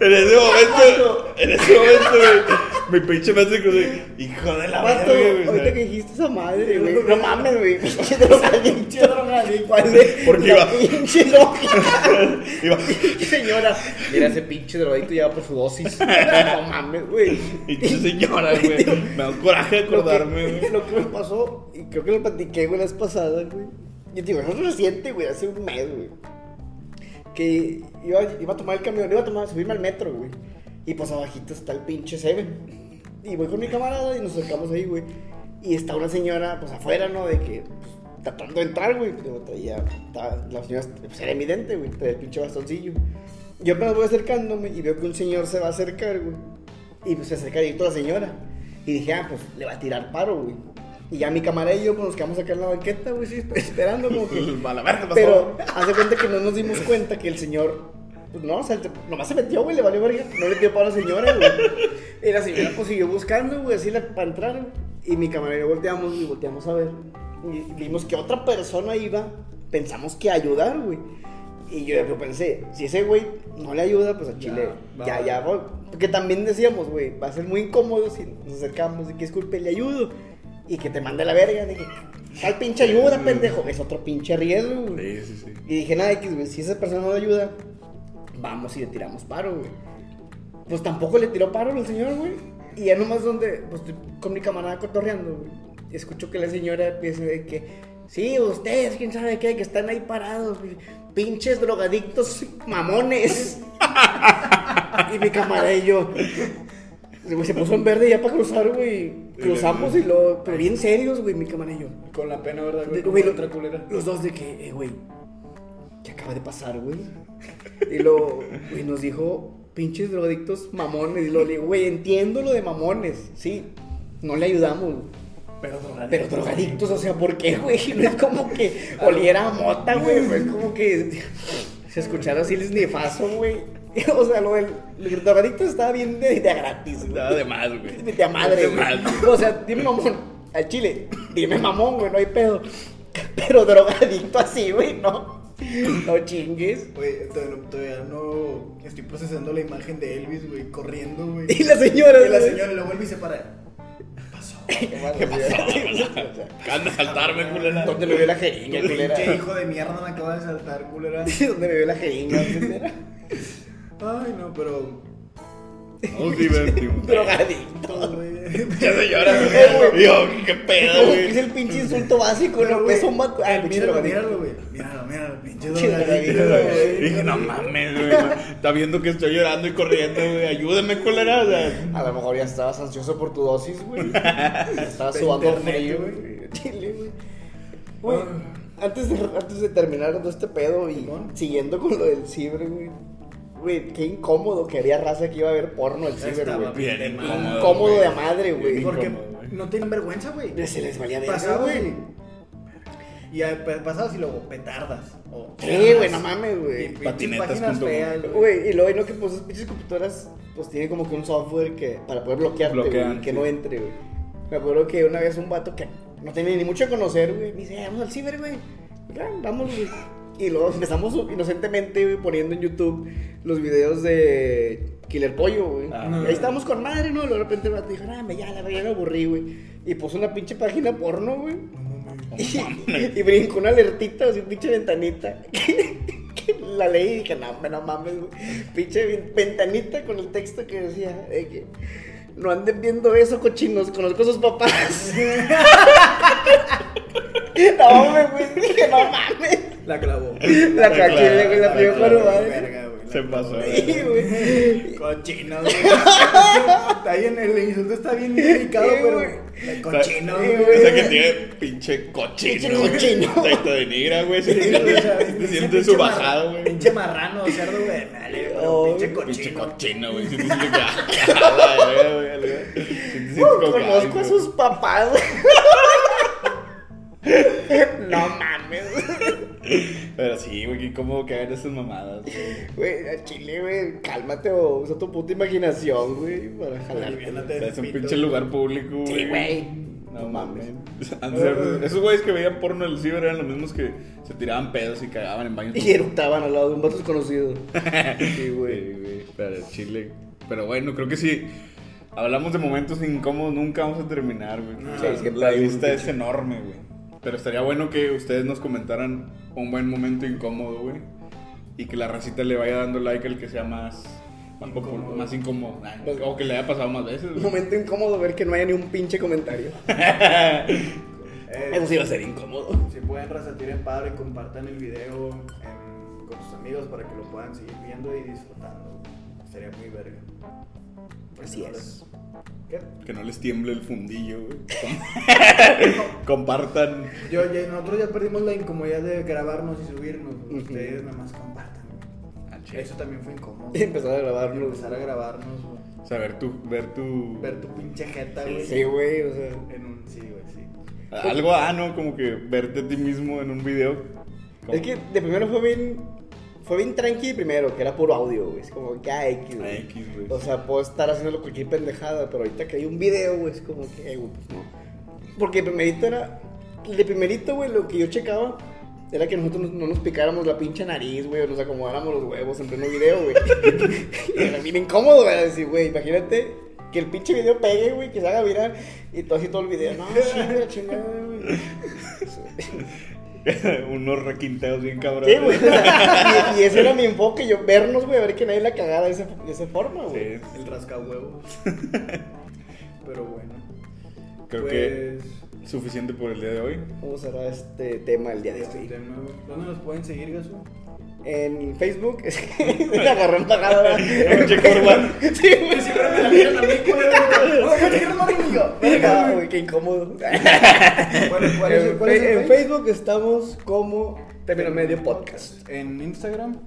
B: en ese momento, en ese momento, güey, mi pinche me hace como de, hijo de la
A: Vato,
B: verga, güey.
A: ahorita que dijiste esa madre, güey. No mames, güey. Pinche drogadicto. ¿Cuál es?
B: Porque iba-
A: Pinche lógica. <laughs>
B: iba-
A: Señora, mira ese pinche drogadicto ya por su dosis. No mames, güey.
B: Pinche señora, güey. Me da coraje de acordarme,
A: Lo que,
B: güey.
A: lo que me pasó, y creo que lo platiqué, güey, la vez pasada, güey. Yo digo, no es reciente, güey, hace un mes, güey. Que iba, iba a tomar el camión, iba a tomar, subirme al metro, güey. Y pues abajito está el pinche Seven. Y voy con mi camarada y nos acercamos ahí, güey. Y está una señora, pues afuera, ¿no? De que, pues, tratando de entrar, güey. Pero traía, la señora, pues era evidente, güey, traía el pinche bastoncillo. Yo apenas voy acercándome y veo que un señor se va a acercar, güey. Y pues se acerca directo a la señora. Y dije, ah, pues le va a tirar paro, güey. Y ya mi camarada y yo pues, nos quedamos acá en la banqueta, güey, sí, esperando como que... <laughs>
B: Verga.
A: Pero hace cuenta que no nos dimos cuenta que el señor, pues no, o sea, nomás se metió, güey, le valió verga. No le dio para la señora, güey. Y la señora pues siguió buscando, güey, así la, para entrar. güey. Y mi camarada y yo volteamos y volteamos a ver. Y vimos que otra persona iba, pensamos que a ayudar, güey. Y yo, yo pensé, si ese güey no le ayuda, pues a Chile, ya,
C: va.
A: ya, voy. Porque también decíamos, güey, va a ser muy incómodo si nos acercamos de que es culpa y le ayudo. Y que te mande la verga, que, tal pinche ayuda, pendejo. Es otro pinche riesgo, güey.
B: Sí, sí, sí.
A: Y dije, nada, X, güey, si esa persona no le ayuda, vamos y le tiramos paro, güey. Pues tampoco le tiró paro al señor, güey. Y ya nomás donde, pues estoy con mi camarada cotorreando, güey. Escucho que la señora empieza de que, sí, ustedes, quién sabe qué, que están ahí parados, güey. pinches drogadictos mamones. <laughs> y mi camarada y yo, güey, se puso en verde ya para cruzar, güey. Cruzamos y lo, pero bien serios, güey, mi camarada y yo.
C: Con la pena, ¿verdad, güey?
A: Güey,
C: otra culera.
A: Los dos de que, eh, güey, ¿qué acaba de pasar, güey? Y lo, güey, nos dijo, pinches drogadictos mamones. Y lo le digo, güey, entiendo lo de mamones, sí, no le ayudamos.
C: Pero drogadictos.
A: Pero drogadictos, o sea, ¿por qué, güey? No es como que oliera a mota, güey. No es como que se escuchara así el snifazo, güey. <laughs> O sea, lo del el drogadicto estaba bien de, de gratis, güey.
B: Nada de más, güey.
A: Vete a madre,
B: De
A: güey.
B: más.
A: O sea, dime mamón. Al chile, dime mamón, güey, no hay pedo. Pero drogadicto así, güey, no. No chingues.
C: Güey, todavía, no- estoy procesando la imagen de Elvis, güey, corriendo, güey. <laughs>
A: Y la señora,
C: Y la
A: güey.
C: señora lo vuelve y se para. <laughs> Pasó.
A: ¿Qué pasó?
B: Anda a saltarme, culera.
A: ¿Dónde me vio la jeringa, culera?
C: Pinche hijo de mierda me acaba de saltar, culera.
A: ¿Dónde me vio la jeringa? culera?
C: Ay, no, pero.
B: Nos divertimos. <laughs>
A: Drogadicto.
C: güey.
B: Ya se llora,
A: Eh,
B: güey.
A: güey.
B: Yo, qué pedo,
A: que es
B: güey.
A: el pinche insulto básico, ¿no?
C: güey,
A: vato. Ah, pinche
C: míralo, güey. Míralo, míralo, pinche
A: Pinche
C: drogadicto, güey.
B: Dije, no mames, güey. Está viendo que estoy llorando y corriendo, güey. Ayúdame, sea,
A: A lo mejor ya estabas ansioso por tu dosis, güey. <laughs> Estabas sudando frío,
C: güey.
A: güey. Chile, güey. Güey, antes de, antes de terminar todo este pedo y siguiendo con lo del cibre, güey. Güey, qué incómodo que haría raza que iba a ver porno al ciber, güey.
B: bien incómodo.
C: madre.
A: Incómodo
B: güey.
A: de madre, güey.
C: Porque no tienen vergüenza, güey.
A: Se les valía
C: Pasabas
A: güey.
C: y, y a- pa- pasabas y luego petardas. o
A: Sí, güey, no mames,
C: y
A: güey.
B: Patinetas
C: güey.
A: Y luego, ¿no? Que pues esas pinches computadoras, pues tienen como que un software que, para poder bloquearte, güey, que
B: sí.
A: no entre, güey. Me acuerdo que una vez un vato que no tenía ni mucho que conocer, güey, me dice, "Eh, vamos al ciber, güey. Vamos, güey. Y luego empezamos inocentemente, güey, poniendo en YouTube los videos de Killer Pollo, güey.
B: Ah.
A: Y ahí estábamos con madre, ¿no? Y luego de repente vato dijo, ah, me ya, la verdad, ya me aburrí, güey. Y puso una pinche página porno, güey. Y, y brincó una alertita, así, pinche ventanita. <laughs> la leí y dije, no, hombre, no mames, güey. Pinche ven- ventanita con el texto que decía, de que no anden viendo eso, cochinos, conozco a sus papás. <laughs> <laughs> no, hombre, güey, dije, no mames.
C: La clavó.
A: La caché, güey, la
C: La
A: pegó con
C: clavó,
A: madre.
B: Se pasó.
A: Sí, güey.
C: Cochino, güey. Está bien, el insulto está bien delicado,
A: Sí,
C: pero.
A: güey.
C: Cochino, güey.
B: O sea que tiene pinche cochino.
A: Pinche cochino.
B: Te, te denigra, güey. Se
C: Sí,
B: siente,
C: o sea,
B: se
C: pinche
B: siente su bajada, güey.
C: Pinche marrano, cerdo, güey.
A: Oh,
C: pinche
B: Pinche
C: cochino.
B: cochino, güey. Te sientes la la te sientes
A: Conozco a sus papás, güey. <laughs> No mames.
B: Pero sí, güey, que hagan esas mamadas. güey.
A: Güey, a Chile, güey, cálmate o usa tu puta imaginación, güey, para jalar.
B: Es un pinche lugar público, güey.
A: Sí, güey.
B: No
A: No
B: mames. <laughs> Esos güeyes que veían porno en el ciber eran los mismos que se tiraban pedos y cagaban en baños. <laughs>
A: Y eructaban al lado de un vato desconocido. Sí, güey.
B: Güey, güey. Pero Chile. Pero bueno, creo que sí. Hablamos de momentos incómodos, nunca vamos a terminar, güey.
C: No,
B: la lista es enorme, güey. Pero estaría bueno que ustedes nos comentaran un buen momento incómodo, güey. Y que la racita le vaya dando like al que sea más.
C: Incómodo.
B: más incómodo. Ay, O que le haya pasado más veces,
A: Un momento incómodo ver que no haya ni un pinche comentario. <laughs>
C: Eh,
A: Eso sí va a ser incómodo.
C: Si pueden raza, tiren paro y compartan el video en- con sus amigos para que lo puedan seguir viendo y disfrutando. Sería muy verga.
A: Así es.
B: Que no les tiemble el fundillo, güey. <laughs> Compartan.
C: Yo, ya- nosotros ya perdimos la incomodidad de grabarnos y subirnos.
A: Ujú.
C: Ustedes nada más compartan. Eso también fue incómodo.
A: Y empezar a grabarnos.
C: Empezar a grabarnos, güey.
B: O sea, ver tu. Ver tu
C: ver tu pinche jeta, güey.
A: Sí, güey, o sea.
C: En un, sí, güey, sí.
B: Algo, ah, ¿no? Como que verte a ti mismo en un video.
A: Es que de primero fue bien. Fue bien tranqui primero, que era puro audio, güey. Es como X,
B: Ah,
A: güey.
B: X, güey.
A: O sea, puedo estar haciendo cualquier pendejada, pero ahorita que hay un video, güey, es como que, eh, güey, pues no. Porque el primerito era. De primerito, güey, lo que yo checaba era que nosotros no nos picáramos la pinche nariz, güey, o nos acomodáramos los huevos en pleno video, güey. <laughs> Era bien incómodo, güey, decir, güey, imagínate que el pinche video pegue, güey, que se haga viral y todo así todo el video. No, <laughs> chinga, chingada, güey.
B: Unos requinteos bien cabrón.
A: Sí, güey. <laughs> Y, y ese era mi enfoque, yo vernos, güey, a ver que nadie la cagara de, ese- de esa forma, güey.
B: Sí.
C: El rascahuevos. <laughs> Pero bueno.
B: Creo
C: pues,
B: que suficiente por el día de hoy.
A: ¿Cómo será este tema el día de
C: este
A: hoy?
C: tema. ¿Dónde nos pueden seguir, Gasu?
A: En Facebook, <laughs> es que <laughs> me agarré en pagada.
B: Pinche curva.
A: Sí, güey.
C: Siempre me la miran a mí.
A: Ah, <laughs> güey, qué incómodo.
C: Bueno, ¿cuál es
A: En,
C: cuál es el
A: en
C: Face?
A: Facebook estamos como Término Medio Podcast.
C: En Instagram.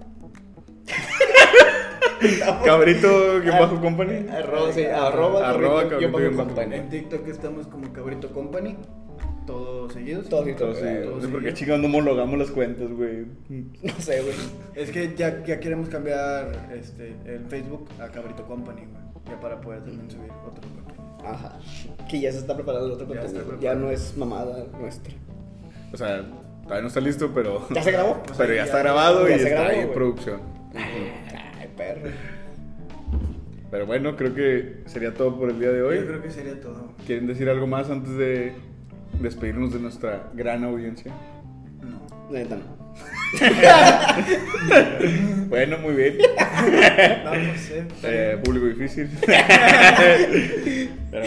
B: Cabrito, que bajo company.
A: Arroba, sí, arroba,
B: Arroba
A: cabrito, guion
B: cabrito, guion bajo
A: company.
C: En TikTok estamos como Cabrito Company. Todos seguidos.
A: Todos y todos,
B: Sí,
A: sí.
B: no sé por qué chicos no homologamos las cuentas, güey.
A: No sé, güey.
C: Es que ya, ya queremos cambiar este, el Facebook a Cabrito Company, güey. Ya para poder también subir otro contenido.
A: Ajá. Que ya se está preparando el otro contenido. Ya no es mamada nuestra.
B: O sea, todavía no está listo, pero. <laughs>
A: ¿Ya se grabó?
C: Pues <laughs>
B: Pero ya
C: ya-
B: está grabado
A: ya
B: y
A: se
B: está
A: grabó,
B: ahí en producción.
A: Ay, perro.
B: Pero bueno, creo que sería todo por el día de
C: Yo
B: hoy.
C: creo que sería todo.
B: ¿Quieren decir algo más antes de despedirnos de nuestra gran audiencia?
C: No.
A: Neta no. <laughs>
B: Bueno, muy bien. <laughs>
C: No, no sé.
B: Eh, público difícil. <laughs> Pero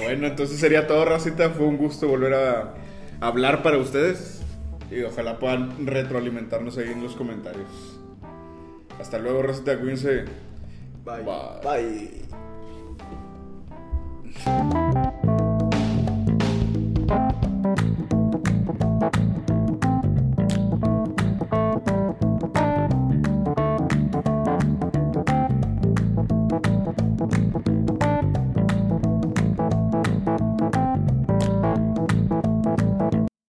B: bueno, entonces sería todo, Racita. Fue un gusto volver a hablar para ustedes. Y ojalá puedan retroalimentarnos ahí en los comentarios. Hasta luego, Racita. Cuídense.
C: Bye.
B: Bye.
A: Bye. thank you